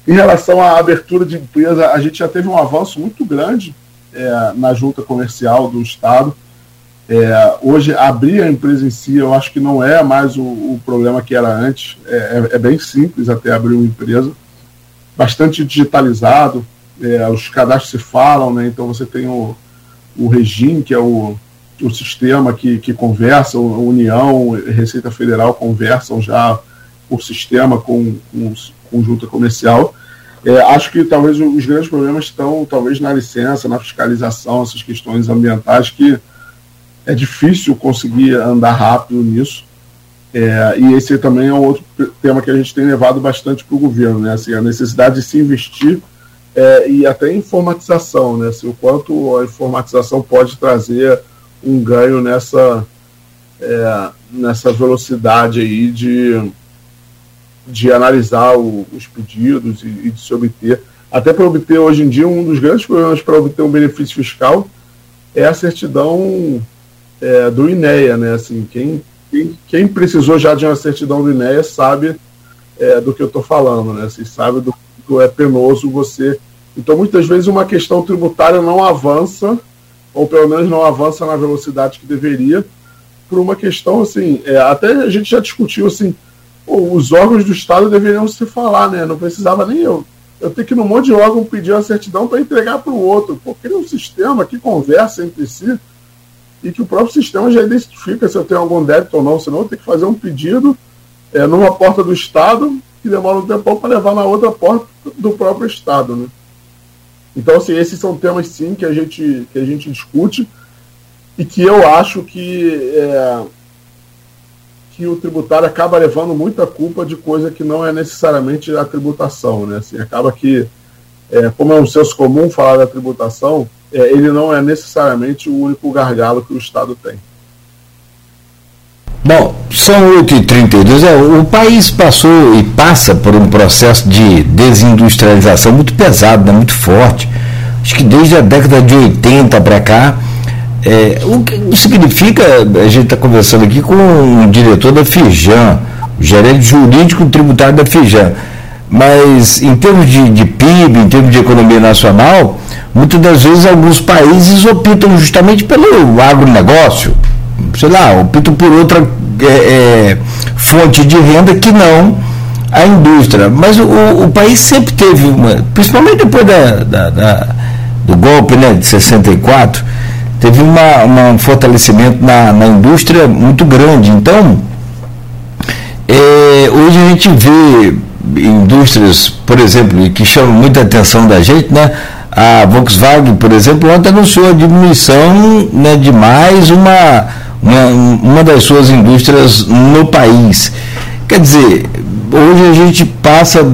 Em relação à abertura de empresa, a gente já teve um avanço muito grande é, na junta comercial do Estado. É, hoje, abrir a empresa em si, eu acho que não é mais o, o problema que era antes. É, é, é bem simples até abrir uma empresa. Bastante digitalizado, é, os cadastros se falam, né? então você tem o, o regime, que é o, o sistema que, que conversa, a União, Receita Federal conversam já por sistema com, com, com junta comercial. É, acho que talvez os grandes problemas estão talvez na licença, na fiscalização, essas questões ambientais que é difícil conseguir andar rápido nisso. É, e esse também é um outro tema que a gente tem levado bastante para o governo, né? Assim, a necessidade de se investir é, e até informatização, né? Assim, o quanto a informatização pode trazer um ganho nessa, é, nessa velocidade aí de, de analisar o, os pedidos e, e, de se obter. Até para obter, hoje em dia, um dos grandes problemas para obter um benefício fiscal é a certidão é, do INEA, né? Assim, quem, quem, quem, precisou já de uma certidão do INEA sabe é, do que eu estou falando, né? Assim, sabe do que é penoso você. Então, muitas vezes, uma questão tributária não avança, ou pelo menos não avança na velocidade que deveria, por uma questão assim, é, até a gente já discutiu assim, os órgãos do Estado deveriam se falar, né? Não precisava nem eu. Eu tenho que ir num monte de órgão pedir uma certidão para entregar para o outro. Pô, cria um sistema que conversa entre si e que o próprio sistema já identifica se eu tenho algum débito ou não, senão eu tenho que fazer um pedido é, numa porta do Estado que demora um tempo para levar na outra porta do próprio Estado, né? Então, assim, esses são temas, sim, que a gente, que a gente discute e que eu acho que, é, que o tributário acaba levando muita culpa de coisa que não é necessariamente a tributação. Né? Assim, acaba que, é, como é um senso comum falar da tributação, é, ele não é necessariamente o único gargalo que o Estado tem. Bom, são 8h32. É, o país passou e passa por um processo de desindustrialização muito pesado, né, muito forte. Acho que desde a década de 80 para cá, é, o que significa, a gente está conversando aqui com o diretor da Fijan, o gerente jurídico tributário da Fijan, mas em termos de, de PIB, em termos de economia nacional, muitas das vezes alguns países optam justamente pelo agronegócio, sei lá, optam por outra é, é, fonte de renda que não a indústria. Mas o, o país sempre teve uma, principalmente depois da, da, da do golpe né, de 64, teve uma, um fortalecimento na, na indústria muito grande. Então, é, hoje a gente vê indústrias, por exemplo, que chamam muita atenção da gente, né? A Volkswagen, por exemplo, ontem anunciou a diminuição né, de mais uma, uma, uma das suas indústrias no país. Quer dizer, hoje a gente passa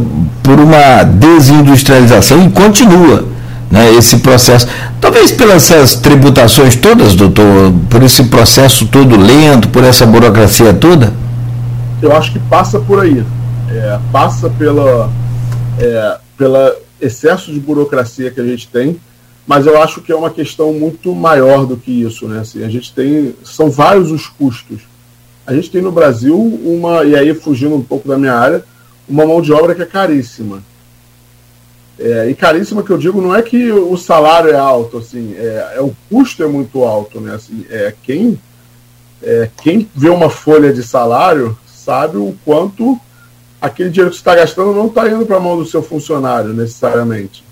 por uma desindustrialização e continua né, esse processo. Talvez pelas essas tributações todas, doutor, por esse processo todo lento, por essa burocracia toda? Eu acho que passa por aí. É, passa pela, é, pela excesso de burocracia que a gente tem, mas eu acho que é uma questão muito maior do que isso. Né? Assim, a gente tem. São vários os custos. A gente tem no Brasil uma, e aí fugindo um pouco da minha área, uma mão de obra que é caríssima. É, e caríssima que eu digo não é que o salário é alto, assim, é, é o custo é muito alto, né? Assim, é, quem, é, quem vê uma folha de salário sabe o quanto aquele dinheiro que você está gastando não está indo para a mão do seu funcionário necessariamente.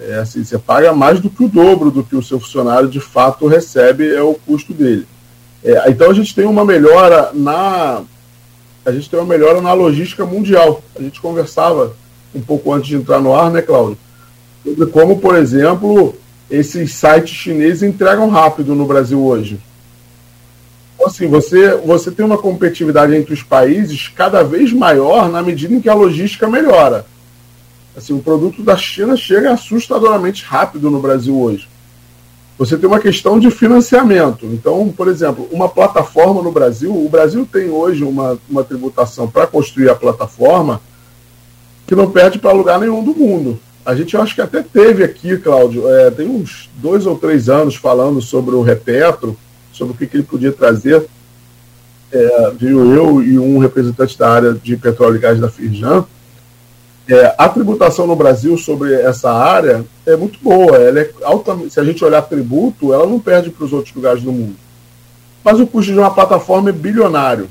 É assim, você paga mais do que o dobro do que o seu funcionário de fato recebe é o custo dele. É, então a gente tem uma melhora na a gente tem uma melhora na logística mundial. A gente conversava um pouco antes de entrar no ar, né, Cláudio? Sobre como, por exemplo, esses sites chineses entregam rápido no Brasil hoje. Então, assim, você, você tem uma competitividade entre os países cada vez maior na medida em que a logística melhora. Assim, o produto da China chega assustadoramente rápido no Brasil hoje. Você tem uma questão de financiamento. Então, por exemplo, uma plataforma no Brasil, o Brasil tem hoje uma, uma tributação para construir a plataforma que não perde para lugar nenhum do mundo. A gente acho que até teve aqui, Cláudio, é, tem uns dois ou três anos falando sobre o Repetro, sobre o que, que ele podia trazer. É, veio eu e um representante da área de petróleo e gás da Firjan. É, a tributação no Brasil sobre essa área é muito boa. Ela é alta, se a gente olhar tributo, ela não perde para os outros lugares do mundo. Mas o custo de uma plataforma é bilionário.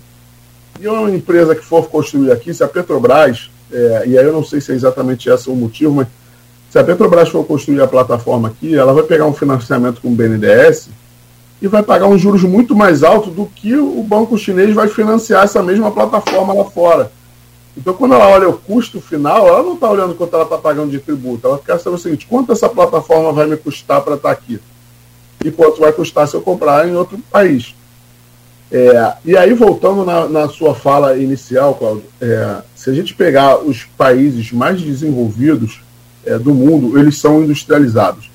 E uma empresa que for construir aqui, se a Petrobras é, e aí eu não sei se é exatamente esse o motivo, mas se a Petrobras for construir a plataforma aqui, ela vai pegar um financiamento com o BNDES e vai pagar uns juros muito mais altos do que o banco chinês vai financiar essa mesma plataforma lá fora. Então, quando ela olha o custo final, ela não está olhando quanto ela está pagando de tributo. Ela quer saber o seguinte: quanto essa plataforma vai me custar para estar tá aqui? E quanto vai custar se eu comprar em outro país? É, e aí, voltando na, na, sua fala inicial, Cláudio, é, se a gente pegar os países mais desenvolvidos é, do mundo, eles são industrializados.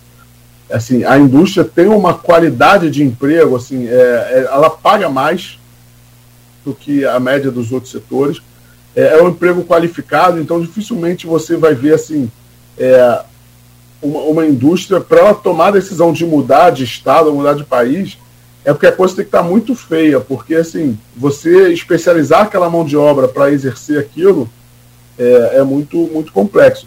Assim, a indústria tem uma qualidade de emprego, assim, é, é, ela paga mais do que a média dos outros setores. É, é um emprego qualificado, então dificilmente você vai ver assim uma, uma indústria para ela tomar a decisão de mudar de estado, mudar de país é porque a coisa tem que estar tá muito feia, porque assim, você especializar aquela mão de obra para exercer aquilo é, é, muito, muito complexo.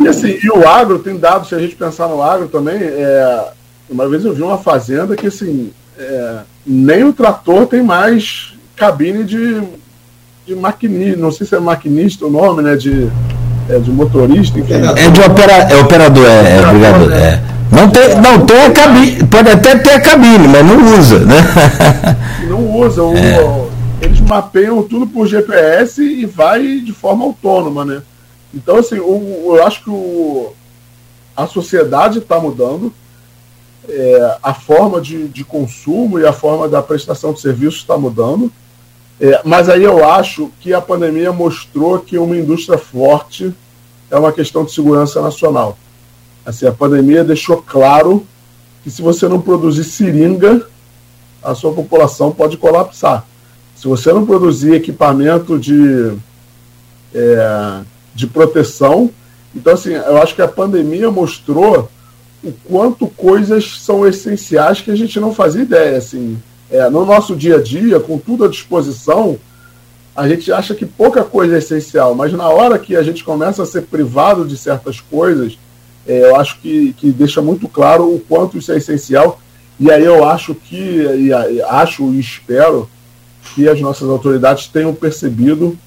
E assim, e o agro tem dado, se a gente pensar no agro também, é, uma vez eu vi uma fazenda que assim, é, nem o trator tem mais cabine de, de maquinista, não sei se é maquinista o nome, né? De, é, de motorista, enfim. É de opera, é operador, é, é. Né? É. Não tem, não tem a cabine, pode até ter a cabine, mas não usa, né? Não usa, é. eles mapeiam tudo por GPS e vai de forma autônoma, né? Então, assim, o, eu acho que o, a sociedade está mudando, é, a forma de, de consumo e a forma da prestação de serviços está mudando, é, mas aí eu acho que a pandemia mostrou que uma indústria forte é uma questão de segurança nacional. Assim, a pandemia deixou claro que se você não produzir seringa, a sua população pode colapsar. Se você não produzir equipamento de, é, de proteção, então assim, eu acho que a pandemia mostrou o quanto coisas são essenciais que a gente não fazia ideia. Assim, é, no nosso dia a dia, com tudo à disposição, a gente acha que pouca coisa é essencial, mas na hora que a gente começa a ser privado de certas coisas, eu acho que, que deixa muito claro o quanto isso é essencial. E aí eu acho que, e, acho e espero que as nossas autoridades tenham percebido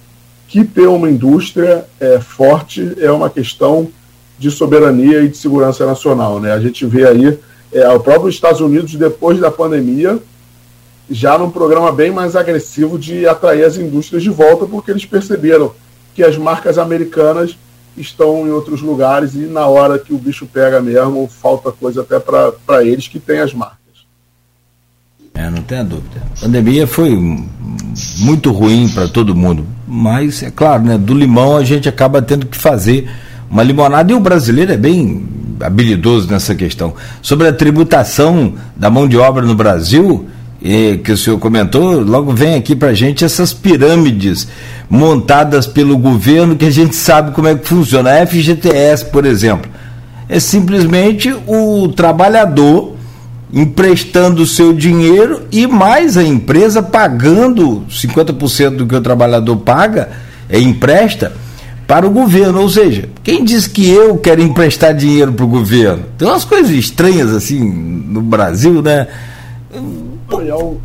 que ter uma indústria é, forte é uma questão de soberania e de segurança nacional. Né? A gente vê aí é, o próprio Estados Unidos, depois da pandemia, já num programa bem mais agressivo de atrair as indústrias de volta, porque eles perceberam que as marcas americanas estão em outros lugares e na hora que o bicho pega mesmo, falta coisa até para eles que têm as marcas. É, não tenha dúvida. A pandemia foi muito ruim para todo mundo, mas é claro, né, do limão a gente acaba tendo que fazer uma limonada e o brasileiro é bem habilidoso nessa questão. Sobre a tributação da mão de obra no Brasil, que o senhor comentou, logo vem aqui para a gente essas pirâmides montadas pelo governo que a gente sabe como é que funciona. A FGTS, por exemplo, é simplesmente o trabalhador emprestando o seu dinheiro e mais a empresa pagando 50% do que o trabalhador paga, é, empresta, para o governo. Ou seja, quem diz que eu quero emprestar dinheiro para o governo? Tem umas coisas estranhas assim no Brasil, né? E, há um,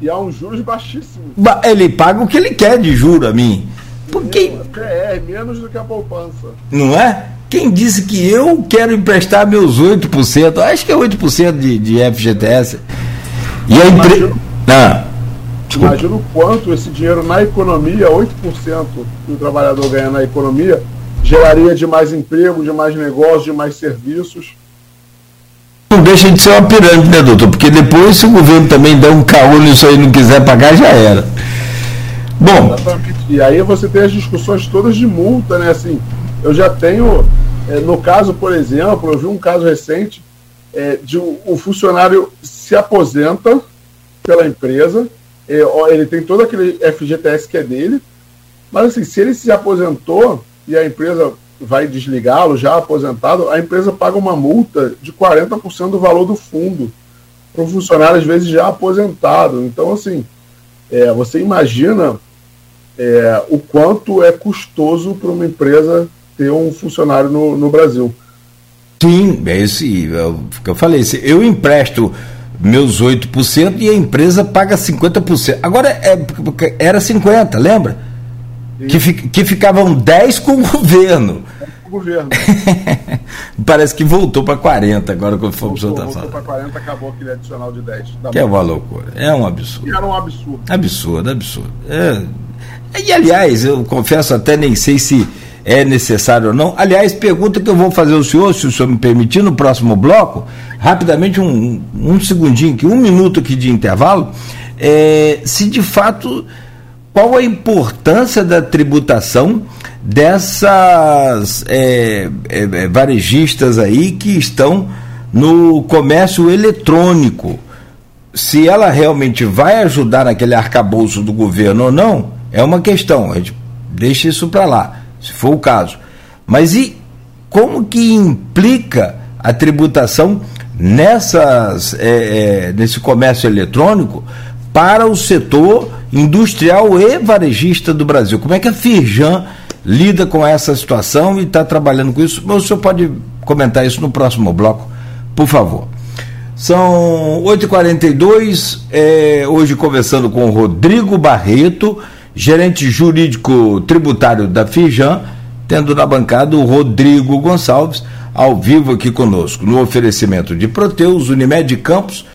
e há um juros baixíssimos. Ele paga o que ele quer de juro a mim. Porque... É, é menos do que a poupança. Não é? Quem disse que eu quero emprestar meus 8%? Acho que é 8% de, de FGTS. E a empresa. Ah, imagina o quanto esse dinheiro na economia, 8% que o trabalhador ganha na economia, geraria de mais emprego, de mais negócios, de mais serviços não deixa de ser uma pirâmide, né, doutor? Porque depois, se o governo também der um caô nisso aí não quiser pagar, já era. Bom. E aí você tem as discussões todas de multa, né? Assim, eu já tenho, é, no caso, por exemplo, eu vi um caso recente é, de um, funcionário se aposenta pela empresa, é, ele tem todo aquele FGTS que é dele, mas assim, se ele se aposentou e a empresa vai desligá-lo, já aposentado, a empresa paga uma multa de 40% do valor do fundo para um funcionário, às vezes, já aposentado. Então, assim, é, você imagina é, o quanto é custoso para uma empresa ter um funcionário no, no Brasil. Sim, é esse é que eu falei. Eu empresto meus 8% e a empresa paga 50%. Agora é, era 50%, lembra? Que, fi, que ficavam 10 com o governo. Com o governo. Parece que voltou para 40 agora que o Fábio está falando. Voltou para 40, acabou aquele adicional de 10. Que é uma loucura. É um absurdo. Era um absurdo. Absurdo, absurdo. É, E aliás, eu confesso até nem sei se é necessário ou não. Aliás, pergunta que eu vou fazer ao senhor, se o senhor me permitir, no próximo bloco, rapidamente, um, um segundinho aqui, um minuto aqui de intervalo, é, se de fato qual a importância da tributação dessas é, é, é varejistas aí que estão no comércio eletrônico. Se ela realmente vai ajudar naquele arcabouço do governo ou não, é uma questão. A gente deixa isso para lá, se for o caso. Mas e como que implica a tributação nessas, é, é, nesse comércio eletrônico para o setor industrial e varejista do Brasil? Como é que a Firjan lida com essa situação e está trabalhando com isso? O senhor pode comentar isso no próximo bloco, por favor. São 8h42, é, hoje conversando com o Rodrigo Barreto, gerente jurídico tributário da Fijan, tendo na bancada o Rodrigo Gonçalves, ao vivo aqui conosco, no oferecimento de Proteus, Unimed Campos.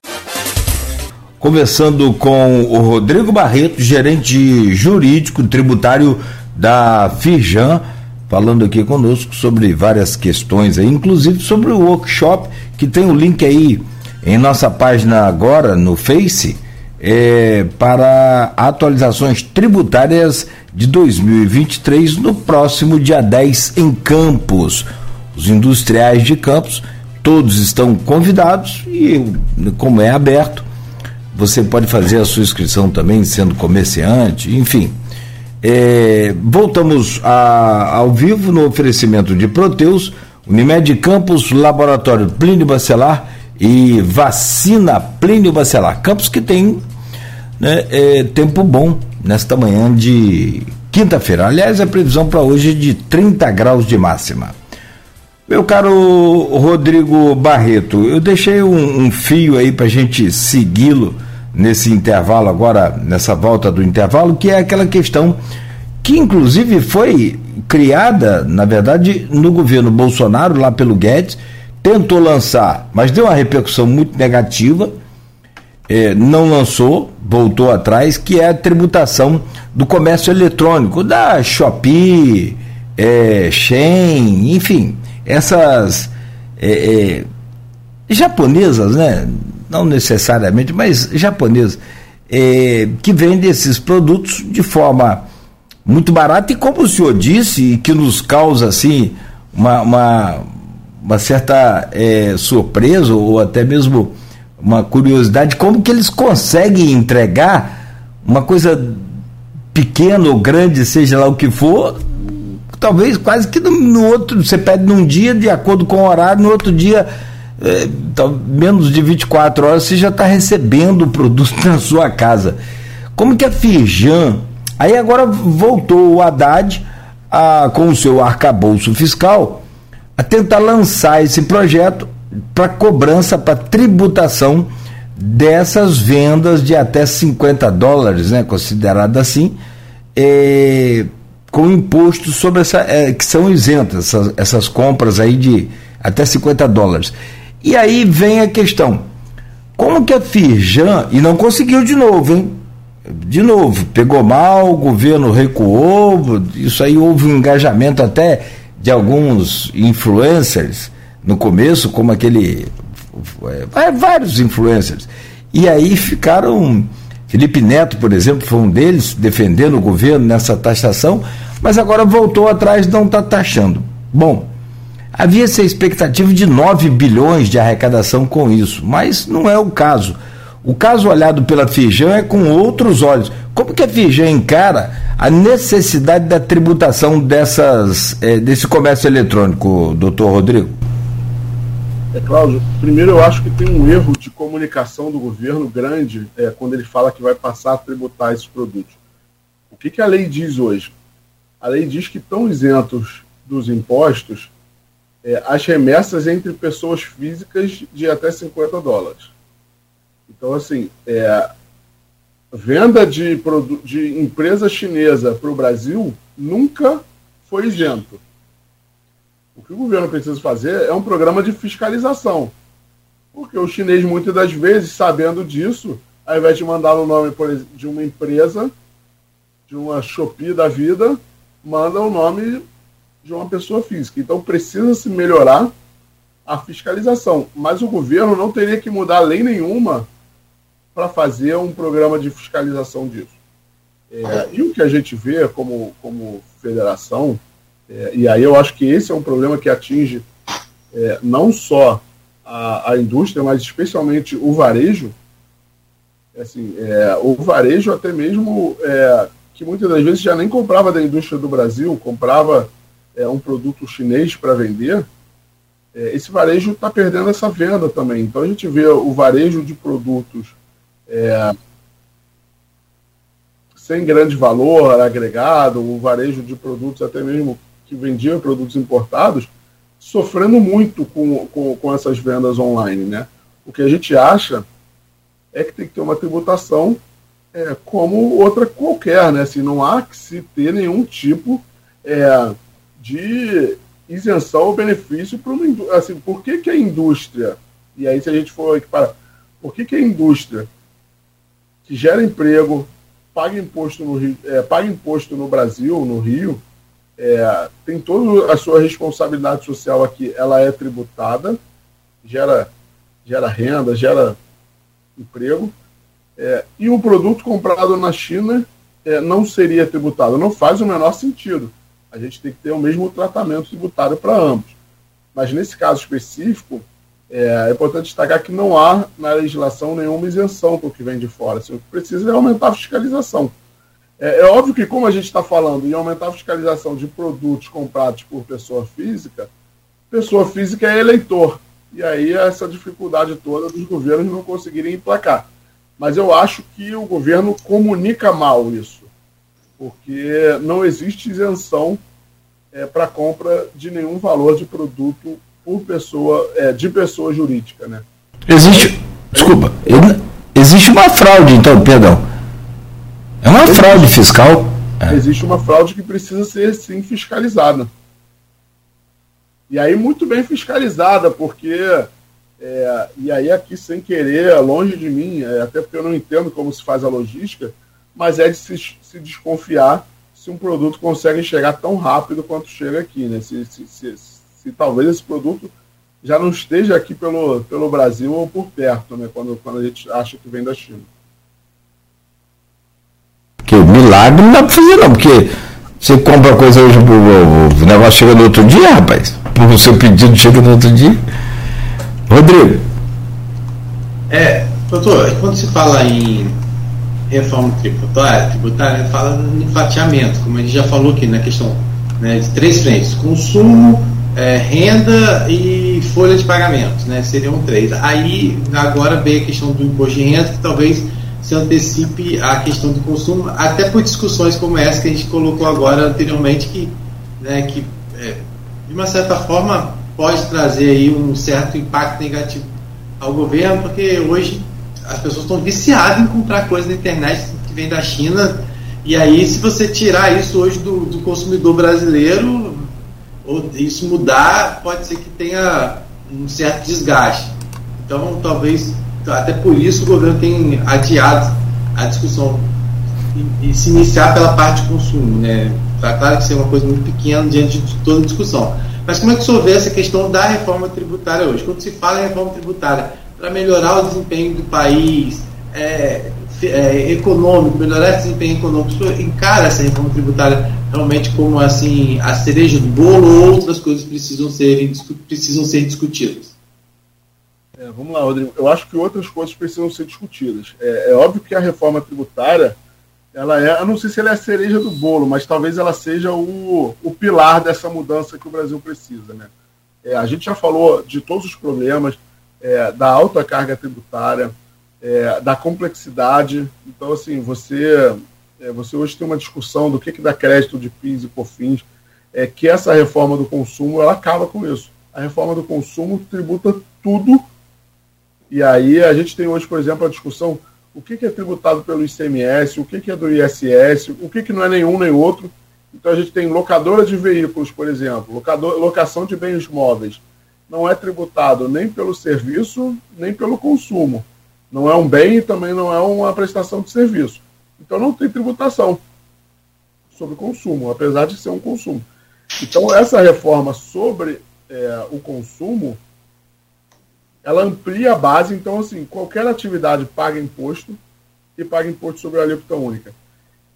Conversando com o Rodrigo Barreto, gerente jurídico tributário da Fijan, falando aqui conosco sobre várias questões aí, inclusive sobre o workshop, que tem o um link aí em nossa página agora no Face é, para atualizações tributárias de 2023 no próximo dia 10 em Campos. Os industriais de Campos, todos estão convidados e, como é aberto, você pode fazer a sua inscrição também sendo comerciante, enfim. É, voltamos a, ao vivo no oferecimento de Proteus, Unimed Campos, Laboratório Plínio Bacelar e Vacina Plínio Bacelar. Campos que tem né, é, tempo bom nesta manhã de quinta-feira. Aliás, a previsão para hoje é de 30 graus de máxima. Meu caro Rodrigo Barreto, eu deixei um, um fio aí para gente segui-lo nesse intervalo agora, nessa volta do intervalo, que é aquela questão que inclusive foi criada, na verdade, no governo Bolsonaro, lá pelo Guedes, tentou lançar, mas deu uma repercussão muito negativa, é, não lançou, voltou atrás, que é a tributação do comércio eletrônico, da Shopee, é, enfim, essas é, é japonesas, né? Não necessariamente, mas japonesas, é, que vendem esses produtos de forma muito barata e como o senhor disse, que nos causa assim uma, uma, uma certa é, surpresa ou até mesmo uma curiosidade, como que eles conseguem entregar uma coisa pequena ou grande, seja lá o que for, talvez quase que no, no outro, você pede num dia, de acordo com o horário, no outro dia, é, menos de 24 horas, você já está recebendo o produto na sua casa. Como que a Firjan Aí agora voltou o Haddad a, com o seu arcabouço fiscal a tentar lançar esse projeto para cobrança, para tributação dessas vendas de até 50 dólares, né, considerada assim, é, com imposto sobre essa, é, que são isentas, essas, essas compras aí de até 50 dólares. E aí vem a questão: como que a Firjan, e não conseguiu de novo, hein? de novo, pegou mal, o governo recuou, isso aí houve um engajamento até de alguns influencers no começo, como aquele. É, vários influencers. E aí ficaram. Felipe Neto, por exemplo, foi um deles, defendendo o governo nessa taxação, mas agora voltou atrás não está taxando. Bom, havia essa expectativa de 9 bilhões de arrecadação com isso, mas não é o caso. O caso olhado pela Fijan é com outros olhos. Como que a Fijan encara a necessidade da tributação dessas, é, desse comércio eletrônico, doutor Rodrigo? É, Cláudio, primeiro eu acho que tem um erro de comunicação do governo grande é, quando ele fala que vai passar a tributar esses produtos. O que, que a lei diz hoje? A lei diz que estão isentos dos impostos é, as remessas entre pessoas físicas de até 50 dólares. Então, assim, é, venda de, de empresa chinesa para o Brasil nunca foi isento. O que o governo precisa fazer é um programa de fiscalização. Porque o chinês, muitas das vezes, sabendo disso, ao invés de mandar o nome de uma empresa, de uma Shopee da vida manda o nome de uma pessoa física. Então precisa se melhorar a fiscalização. Mas o governo não teria que mudar lei nenhuma para fazer um programa de fiscalização disso. É, e o que a gente vê como, como federação, é, e aí eu acho que esse é um problema que atinge é, não só a, a, indústria, mas especialmente o varejo, assim, é, o varejo até mesmo é, que muitas das vezes já nem comprava da indústria do Brasil, comprava é, um produto chinês para vender, é, esse varejo está perdendo essa venda também. Então a gente vê o varejo de produtos é, sem grande valor agregado, o varejo de produtos até mesmo que vendiam produtos importados, sofrendo muito com, com, com essas vendas online. Né? O que a gente acha é que tem que ter uma tributação é, como outra qualquer, né? Assim, não há que se ter nenhum tipo é, de isenção ou benefício para uma assim, por que, que a indústria, e aí se a gente for equiparar, por que, que a indústria que gera emprego, paga imposto no, Rio, é, paga imposto no Brasil, no Rio, é, tem toda a sua responsabilidade social aqui, ela é tributada, gera, gera renda, gera emprego, é, e o produto comprado na China é, não seria tributado. Não faz o menor sentido. A gente tem que ter o mesmo tratamento tributário para ambos. Mas nesse caso específico, é, é, importante destacar que não há na legislação nenhuma isenção para o que vem de fora. Assim, o que precisa é aumentar a fiscalização. É, é óbvio que, como a gente está falando em aumentar a fiscalização de produtos comprados por pessoa física, pessoa física é eleitor. E aí essa dificuldade toda dos governos não conseguirem emplacar. Mas eu acho que o governo comunica mal isso porque não existe isenção é, para compra de nenhum valor de produto por pessoa, é, de pessoa jurídica. Né? Existe. Desculpa. Existe uma fraude, então, perdão. É uma existe, fraude fiscal. É. Existe uma fraude que precisa ser, sim, fiscalizada. E aí, muito bem fiscalizada, porque. É, e aí, aqui, sem querer, longe de mim, é, até porque eu não entendo como se faz a logística, mas é de se, se desconfiar se um produto consegue chegar tão rápido quanto chega aqui, né? Se, se, se, se, talvez esse produto já não esteja aqui pelo, pelo Brasil ou por perto, né? Quando, quando a gente acha que vem da China. Que milagre não dá para fazer não, porque você compra coisa hoje, o, o negócio chega no outro dia, rapaz. O seu pedido chega no outro dia. Rodrigo. É, doutor, quando se fala em reforma tributária, tributária fala no fatiamento, como a gente já falou aqui na questão né, de três frentes: consumo, é, renda e folha de pagamento, né, seriam três. Aí agora vem a questão do imposto de renda, que talvez se antecipe a questão do consumo, até por discussões como essa que a gente colocou agora anteriormente, que, né, que é, de uma certa forma pode trazer aí um certo impacto negativo ao governo, porque hoje as pessoas estão viciadas em comprar coisas na internet que vem da China. E aí, se você tirar isso hoje do, do consumidor brasileiro, ou isso mudar, pode ser que tenha um certo desgaste. Então, talvez, até por isso, o governo tem adiado a discussão e, e se iniciar pela parte de consumo. Né? Tá claro que isso é uma coisa muito pequena diante de toda a discussão. Mas como é que senhor vê essa questão da reforma tributária hoje? Quando se fala em reforma tributária, para melhorar o desempenho do país, é, é, econômico, melhorar esse desempenho econômico, encara essa reforma tributária realmente como assim a cereja do bolo ou outras coisas precisam ser, precisam ser discutidas? É, vamos lá, Rodrigo. Eu acho que outras coisas precisam ser discutidas. É, é, óbvio que a reforma tributária, ela é, eu não sei se ela é a cereja do bolo, mas talvez ela seja o, o pilar dessa mudança que o Brasil precisa. Né? É, a gente já falou de todos os problemas, é, da alta carga tributária, é, da complexidade. Então, assim, você, é, você hoje tem uma discussão do que, que dá crédito de PIS e COFINS, é, que essa reforma do consumo ela acaba com isso. A reforma do consumo tributa tudo. E aí a gente tem hoje, por exemplo, a discussão o que, que é tributado pelo ICMS, o que, que é do ISS, o que, que não é nenhum nem outro. Então a gente tem locadora de veículos, por exemplo, locador, locação de bens móveis não é tributado nem pelo serviço, nem pelo consumo. Não é um bem e também não é uma prestação de serviço. Então não tem tributação. sobre consumo, apesar de ser um consumo. Então, essa reforma sobre é, o consumo, ela amplia a base. Então, assim, qualquer atividade paga imposto e paga imposto sobre a alíquota única.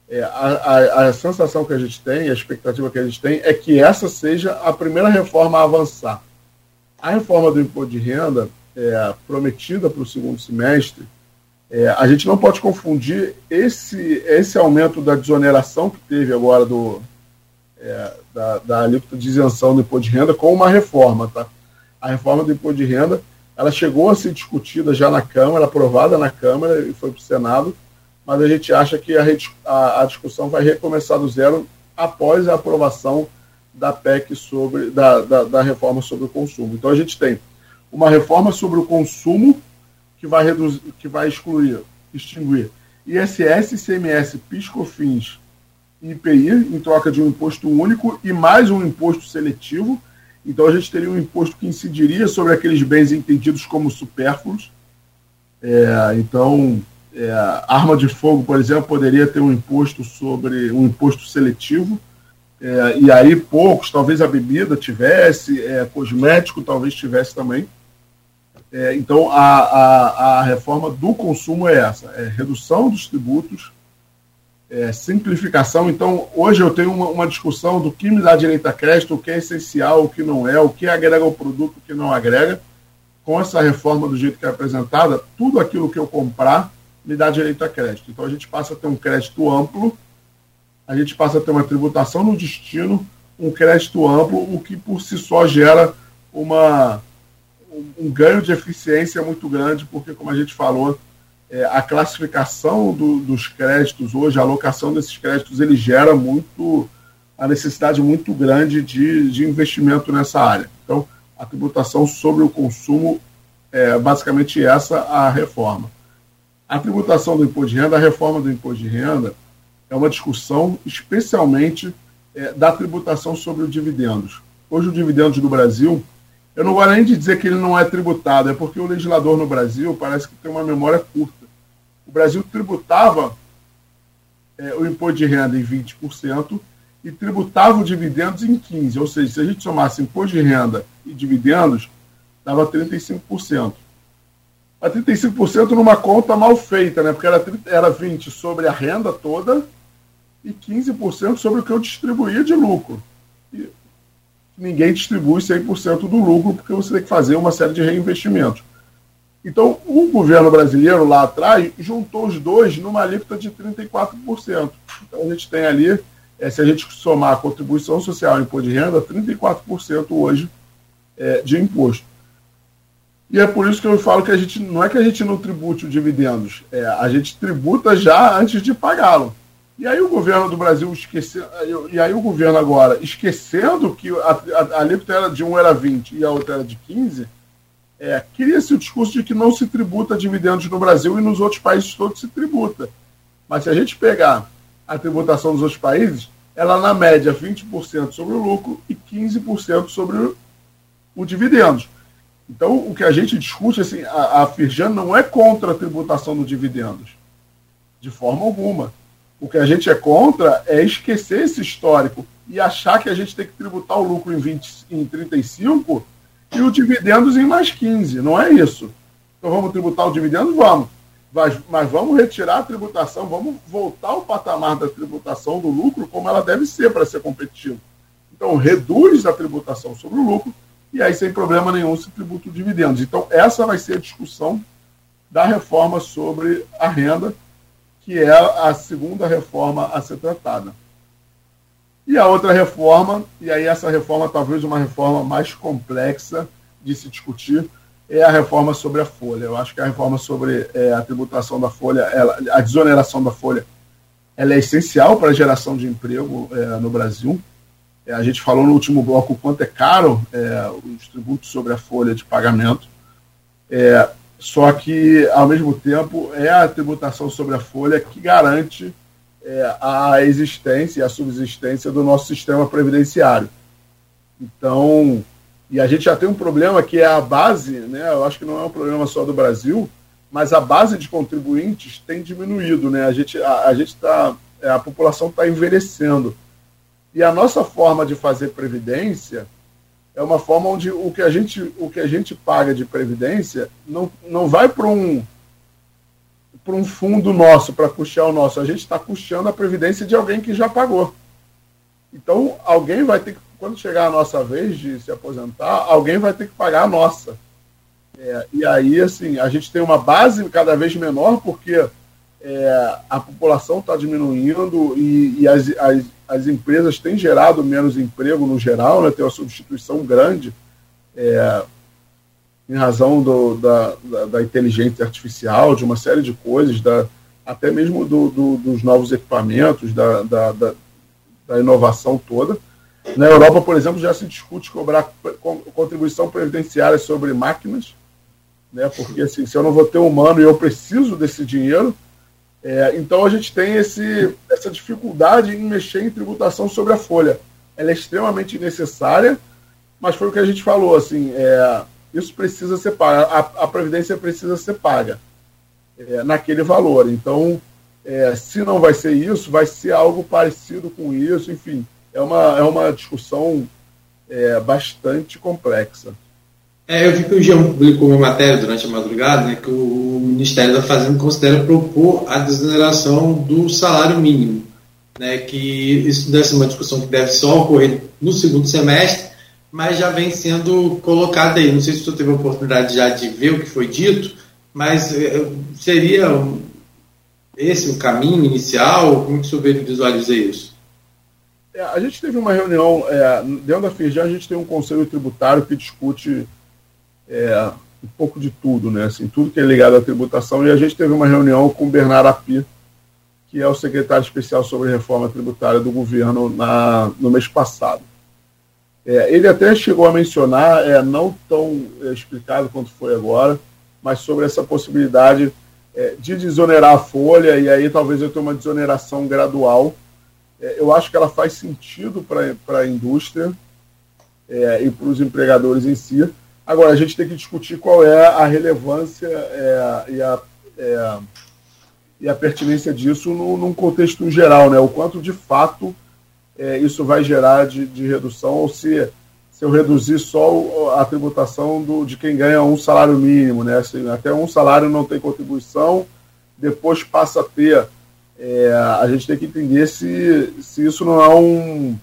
É, a, a, a, sensação que a gente tem, a expectativa que a gente tem, é que essa seja a primeira reforma a avançar. A reforma do imposto de renda, é, prometida para o segundo semestre, é, a gente não pode confundir esse, esse aumento da desoneração que teve agora do, é, da, da alíquota de isenção do imposto de renda com uma reforma. Tá? A reforma do imposto de renda ela chegou a ser discutida já na Câmara, aprovada na Câmara e foi para o Senado, mas a gente acha que a, a, a, discussão vai recomeçar do zero após a aprovação da PEC sobre da, da, da reforma sobre o consumo. Então a gente tem uma reforma sobre o consumo que vai reduzir, que vai excluir, extinguir ISS, ICMS, PIS/COFINS e IPI em troca de um imposto único e mais um imposto seletivo. Então a gente teria um imposto que incidiria sobre aqueles bens entendidos como supérfluos. É, então, é, arma de fogo, por exemplo, poderia ter um imposto sobre um imposto seletivo. É, e aí poucos, talvez a bebida tivesse, é, cosmético talvez tivesse também. É, então, a, a, a, reforma do consumo é essa: é redução dos tributos, é, simplificação. Então, hoje eu tenho uma, uma, discussão do que me dá direito a crédito, o que é essencial, o que não é, o que agrega ao produto, o que não agrega. Com essa reforma do jeito que é apresentada, tudo aquilo que eu comprar me dá direito a crédito. Então, a gente passa a ter um crédito amplo, a gente passa a ter uma tributação no destino, um crédito amplo, o que por si só gera uma um ganho de eficiência muito grande, porque, como a gente falou, é, a classificação do, dos créditos hoje, a alocação desses créditos, ele gera muito a necessidade muito grande de, de investimento nessa área. Então, a tributação sobre o consumo é basicamente essa a reforma. A tributação do imposto de renda, a reforma do imposto de renda, é uma discussão especialmente é, da tributação sobre os dividendos. Hoje, o dividendos do Brasil eu não gosto nem de dizer que ele não é tributado, é porque o legislador no Brasil parece que tem uma memória curta. O Brasil tributava é, o imposto de renda em 20% e tributava os dividendos em 15%. Ou seja, se a gente somasse imposto de renda e dividendos, dava 35%. A 35% numa conta mal feita, né? porque era, era 20% sobre a renda toda e 15% sobre o que eu distribuía de lucro. E ninguém distribui 100% do lucro, porque você tem que fazer uma série de reinvestimentos. Então, o governo brasileiro, lá atrás, juntou os dois numa alíquota de 34%. Então, a gente tem ali, é, se a gente somar a contribuição social e imposto de renda, 34% hoje é, de imposto. E é por isso que eu falo que a gente não é que a gente não tribute os dividendos, é, a gente tributa já antes de pagá-lo. E aí o governo do Brasil esquecendo, e aí o governo agora, esquecendo que a, a, a alíquota de um era 20 e a outra era de 15, é, cria-se o discurso de que não se tributa dividendos no Brasil e nos outros países todos se tributa. Mas se a gente pegar a tributação dos outros países, ela na média 20% sobre o lucro e 15% sobre o, o dividendos. Então, o que a gente discute, assim, a, a Firjan não é contra a tributação dos dividendos, de forma alguma o que a gente é contra é esquecer esse histórico e achar que a gente tem que tributar o lucro em, 20, em 35 e o dividendos em mais 15. Não é isso. Então vamos tributar o dividendo? Vamos. Mas, mas vamos retirar a tributação, vamos voltar ao patamar da tributação do lucro como ela deve ser para ser competitivo. Então reduz a tributação sobre o lucro e aí sem problema nenhum se tributa o dividendos. Então essa vai ser a discussão da reforma sobre a renda que é a segunda reforma a ser tratada. E a outra reforma, e aí essa reforma talvez uma reforma mais complexa de se discutir, é a reforma sobre a folha. Eu acho que a reforma sobre é, a tributação da folha, ela, a desoneração da folha, ela é essencial para a geração de emprego é, no Brasil. É, a gente falou no último bloco o quanto é caro é, os tributos sobre a folha de pagamento. Só que, ao mesmo tempo, é a tributação sobre a folha que garante é, a existência e a subsistência do nosso sistema previdenciário. Então, e a gente já tem um problema que é a base, né? Eu acho que não é um problema só do Brasil, mas a base de contribuintes tem diminuído, né? A gente a, a gente está é, a população está envelhecendo. E a nossa forma de fazer previdência é uma forma onde o que a gente, o que a gente paga de previdência não, não vai para um para um fundo nosso, para custear o nosso. A gente está custeando a previdência de alguém que já pagou. Então, alguém vai ter que, quando chegar a nossa vez de se aposentar, alguém vai ter que pagar a nossa. É, e aí, assim, a gente tem uma base cada vez menor, porque é, a população está diminuindo e, e as, as, as, empresas têm gerado menos emprego no geral, né, tem uma substituição grande. É, em razão do, da, da, da, inteligência artificial, de uma série de coisas, da, até mesmo do, do, dos novos equipamentos, da, da, da, inovação toda. Na Europa, por exemplo, já se discute cobrar contribuição previdenciária sobre máquinas, né, porque assim, se eu não vou ter humano e eu preciso desse dinheiro, é, então a gente tem esse, essa dificuldade em mexer em tributação sobre a folha. Ela é extremamente necessária, mas foi o que a gente falou, assim, é, isso precisa ser pago, a, a previdência precisa ser paga é, naquele valor. Então, é, se não vai ser isso, vai ser algo parecido com isso, enfim, é uma, é uma discussão é, bastante complexa. É, eu vi que o Jean publicou uma matéria durante a madrugada, né, que o Ministério da Fazenda considera propor a desoneração do salário mínimo, né, que isso deve ser uma discussão que deve só ocorrer no segundo semestre, mas já vem sendo colocado aí. Não sei se você teve a oportunidade já de ver o que foi dito, mas eh, seria esse o caminho inicial? Como que o senhor visualiza isso? É, a gente teve uma reunião, é, dentro da FIRJA, a gente tem um conselho tributário que discute é, um pouco de tudo, né? Assim, tudo que é ligado à tributação, e a gente teve uma reunião com o Bernardo Api, que é o secretário especial sobre reforma tributária do governo, na, no mês passado. É, ele até chegou a mencionar, é, não tão é, explicado quanto foi agora, mas sobre essa possibilidade é, de desonerar a folha, e aí talvez eu tenha uma desoneração gradual. É, eu acho que ela faz sentido para a indústria é, e para os empregadores em si. Agora, a gente tem que discutir qual é a relevância e a, e a pertinência disso no, num contexto geral, né? o quanto de fato é, isso vai gerar de, de, redução, ou se, se eu reduzir só a tributação do, de quem ganha um salário mínimo, né? Assim, até um salário não tem contribuição, depois passa a ter. É, a gente tem que entender se, se isso não é um.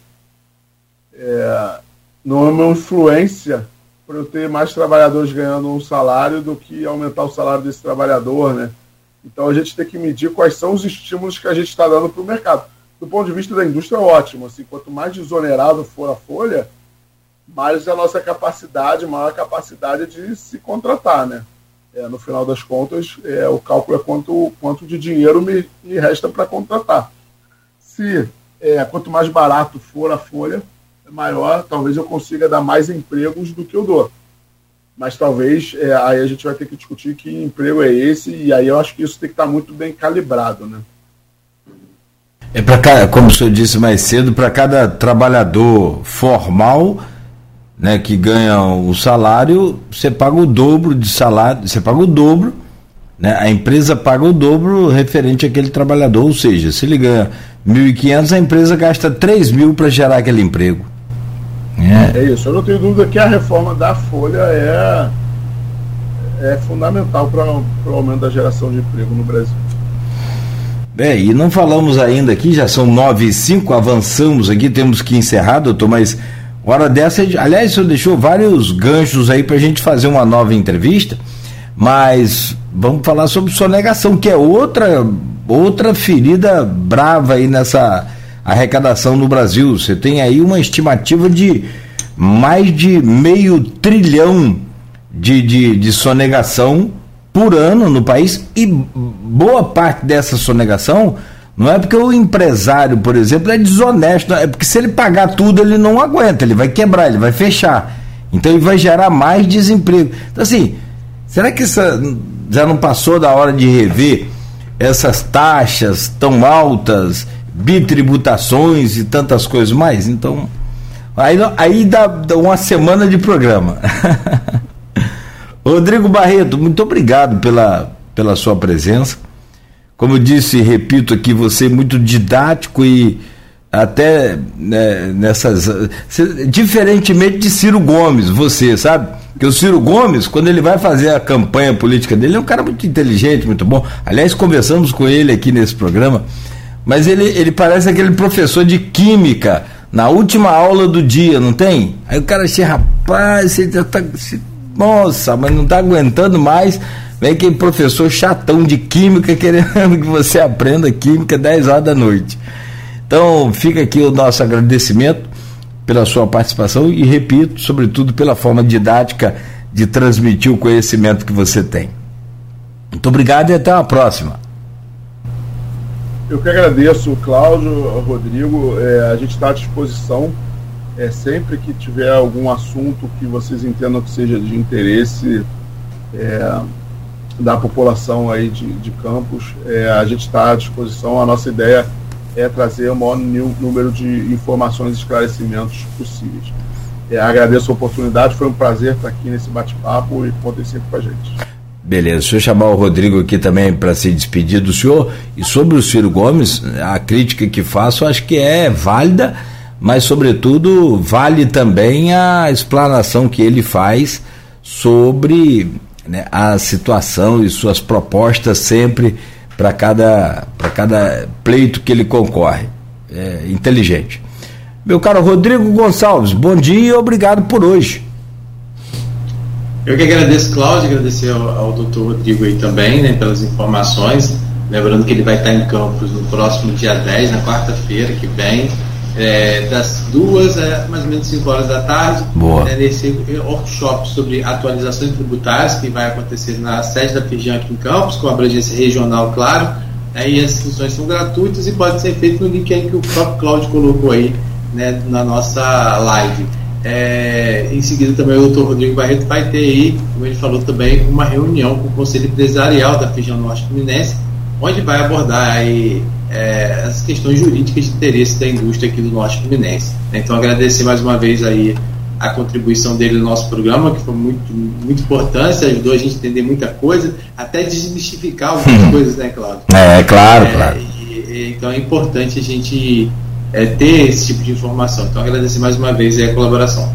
É, não é uma influência para eu ter mais trabalhadores ganhando um salário do que aumentar o salário desse trabalhador, né? Então a gente tem que medir quais são os estímulos que a gente está dando para o mercado do ponto de vista da indústria, é ótimo. Assim, quanto mais desonerado for a folha, mais a nossa capacidade, maior a capacidade de se contratar, né? É, no final das contas, é, o cálculo é quanto, quanto de dinheiro me, me resta para contratar. Se é, quanto mais barato for a folha, maior, talvez eu consiga dar mais empregos do que eu dou. Mas talvez é, aí a gente vai ter que discutir que emprego é esse, e aí eu acho que isso tem que estar muito bem calibrado, né? É para como o senhor disse mais cedo, para cada trabalhador formal, né, que ganha o salário, você paga o dobro de salário, você paga o dobro, né? A empresa paga o dobro referente àquele trabalhador, ou seja, se ele ganha 1.500, a empresa gasta 3 mil para gerar aquele emprego. É. é isso, eu não tenho dúvida que a reforma da Folha é, é fundamental para o aumento da geração de emprego no Brasil. É, e não falamos ainda aqui, já são nove e cinco, avançamos aqui, temos que encerrar, doutor, mas hora dessa, aliás, o senhor deixou vários ganchos aí para a gente fazer uma nova entrevista, mas vamos falar sobre sonegação, que é outra, outra ferida brava aí nessa arrecadação no Brasil. Você tem aí uma estimativa de mais de meio trilhão de, de, de sonegação por ano no país e boa parte dessa sonegação não é porque o empresário, por exemplo, é desonesto, é porque se ele pagar tudo ele não aguenta, ele vai quebrar, ele vai fechar. Então ele vai gerar mais desemprego. Então assim, será que já não passou da hora de rever essas taxas tão altas, bitributações e tantas coisas mais? Então, aí, aí dá, dá uma semana de programa. Rodrigo Barreto, muito obrigado pela, pela sua presença. como eu disse e repito aqui, você é muito didático e até né, nessas. Diferentemente de Ciro Gomes, você, sabe? Que o Ciro Gomes, quando ele vai fazer a campanha política dele, é um cara muito inteligente, muito bom. Aliás, conversamos com ele aqui nesse programa, mas ele, ele parece aquele professor de química na última aula do dia, não tem? Aí o cara chega, rapaz, você já tá. Nossa, mas não tá aguentando mais. Vem aquele professor chatão de química querendo que você aprenda química 10 horas da noite. Então, fica aqui o nosso agradecimento pela sua participação e, repito, sobretudo pela forma didática de transmitir o conhecimento que você tem. Muito obrigado e até uma próxima. Eu que agradeço, Cláudio, Rodrigo. É, a gente está à disposição. É, sempre que tiver algum assunto que vocês entendam que seja de interesse é, da população aí de, de Campos, é, a gente está à disposição. A nossa ideia é trazer o maior número de informações e esclarecimentos possíveis. É, agradeço a oportunidade, foi um prazer estar aqui nesse bate-papo e contem sempre com a gente. Beleza, deixa eu chamar o Rodrigo aqui também para se despedir do senhor. E sobre o Ciro Gomes, a crítica que faço acho que é válida, mas, sobretudo, vale também a explanação que ele faz sobre né, a situação e suas propostas sempre para cada, cada pleito que ele concorre. É inteligente. Meu caro Rodrigo Gonçalves, bom dia e obrigado por hoje. Eu que agradeço, Cláudio, agradecer ao, ao doutor Rodrigo aí também, né, pelas informações. Lembrando que ele vai estar em Campos no próximo dia 10, na quarta-feira que vem, é, das duas a mais ou menos 5 horas da tarde, né, nesse workshop sobre atualizações tributárias que vai acontecer na sede da Feijão aqui em Campos, com abrangência regional, claro. Né, e as inscrições são gratuitas e podem ser feitas no link aí que o próprio Cláudio colocou aí né, na nossa live. É, em seguida também o doutor Rodrigo Barreto vai ter aí, como ele falou também, uma reunião com o Conselho Empresarial da Feijão Norte Fluminense, onde vai abordar aí é, as questões jurídicas de interesse da indústria aqui do Norte Fluminense. Então agradecer mais uma vez aí a contribuição dele no nosso programa, que foi muito, muito importante, ajudou a gente a entender muita coisa, até desmistificar algumas hum. coisas, né, Cláudio? É, claro, é, claro. E, e, então é importante a gente é, ter esse tipo de informação. Então agradecer mais uma vez a colaboração.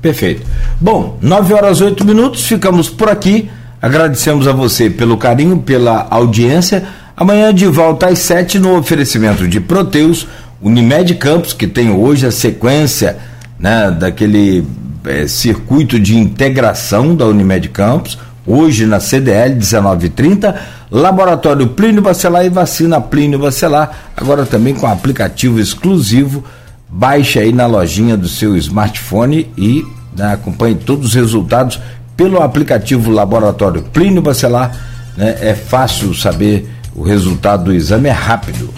Perfeito. Bom, 9 horas 8 minutos, ficamos por aqui. Agradecemos a você pelo carinho, pela audiência. Amanhã de volta às 7 no oferecimento de Proteus, Unimed Campos, que tem hoje a sequência né, daquele é, circuito de integração da Unimed Campos, hoje na CDL 1930, Laboratório Plínio Bacelar e Vacina Plínio Bacelar, agora também com aplicativo exclusivo. Baixe aí na lojinha do seu smartphone e né, acompanhe todos os resultados pelo aplicativo Laboratório Plínio Bacelar. Né, é fácil saber o resultado do exame é rápido.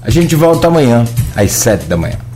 A gente volta amanhã, às sete da manhã.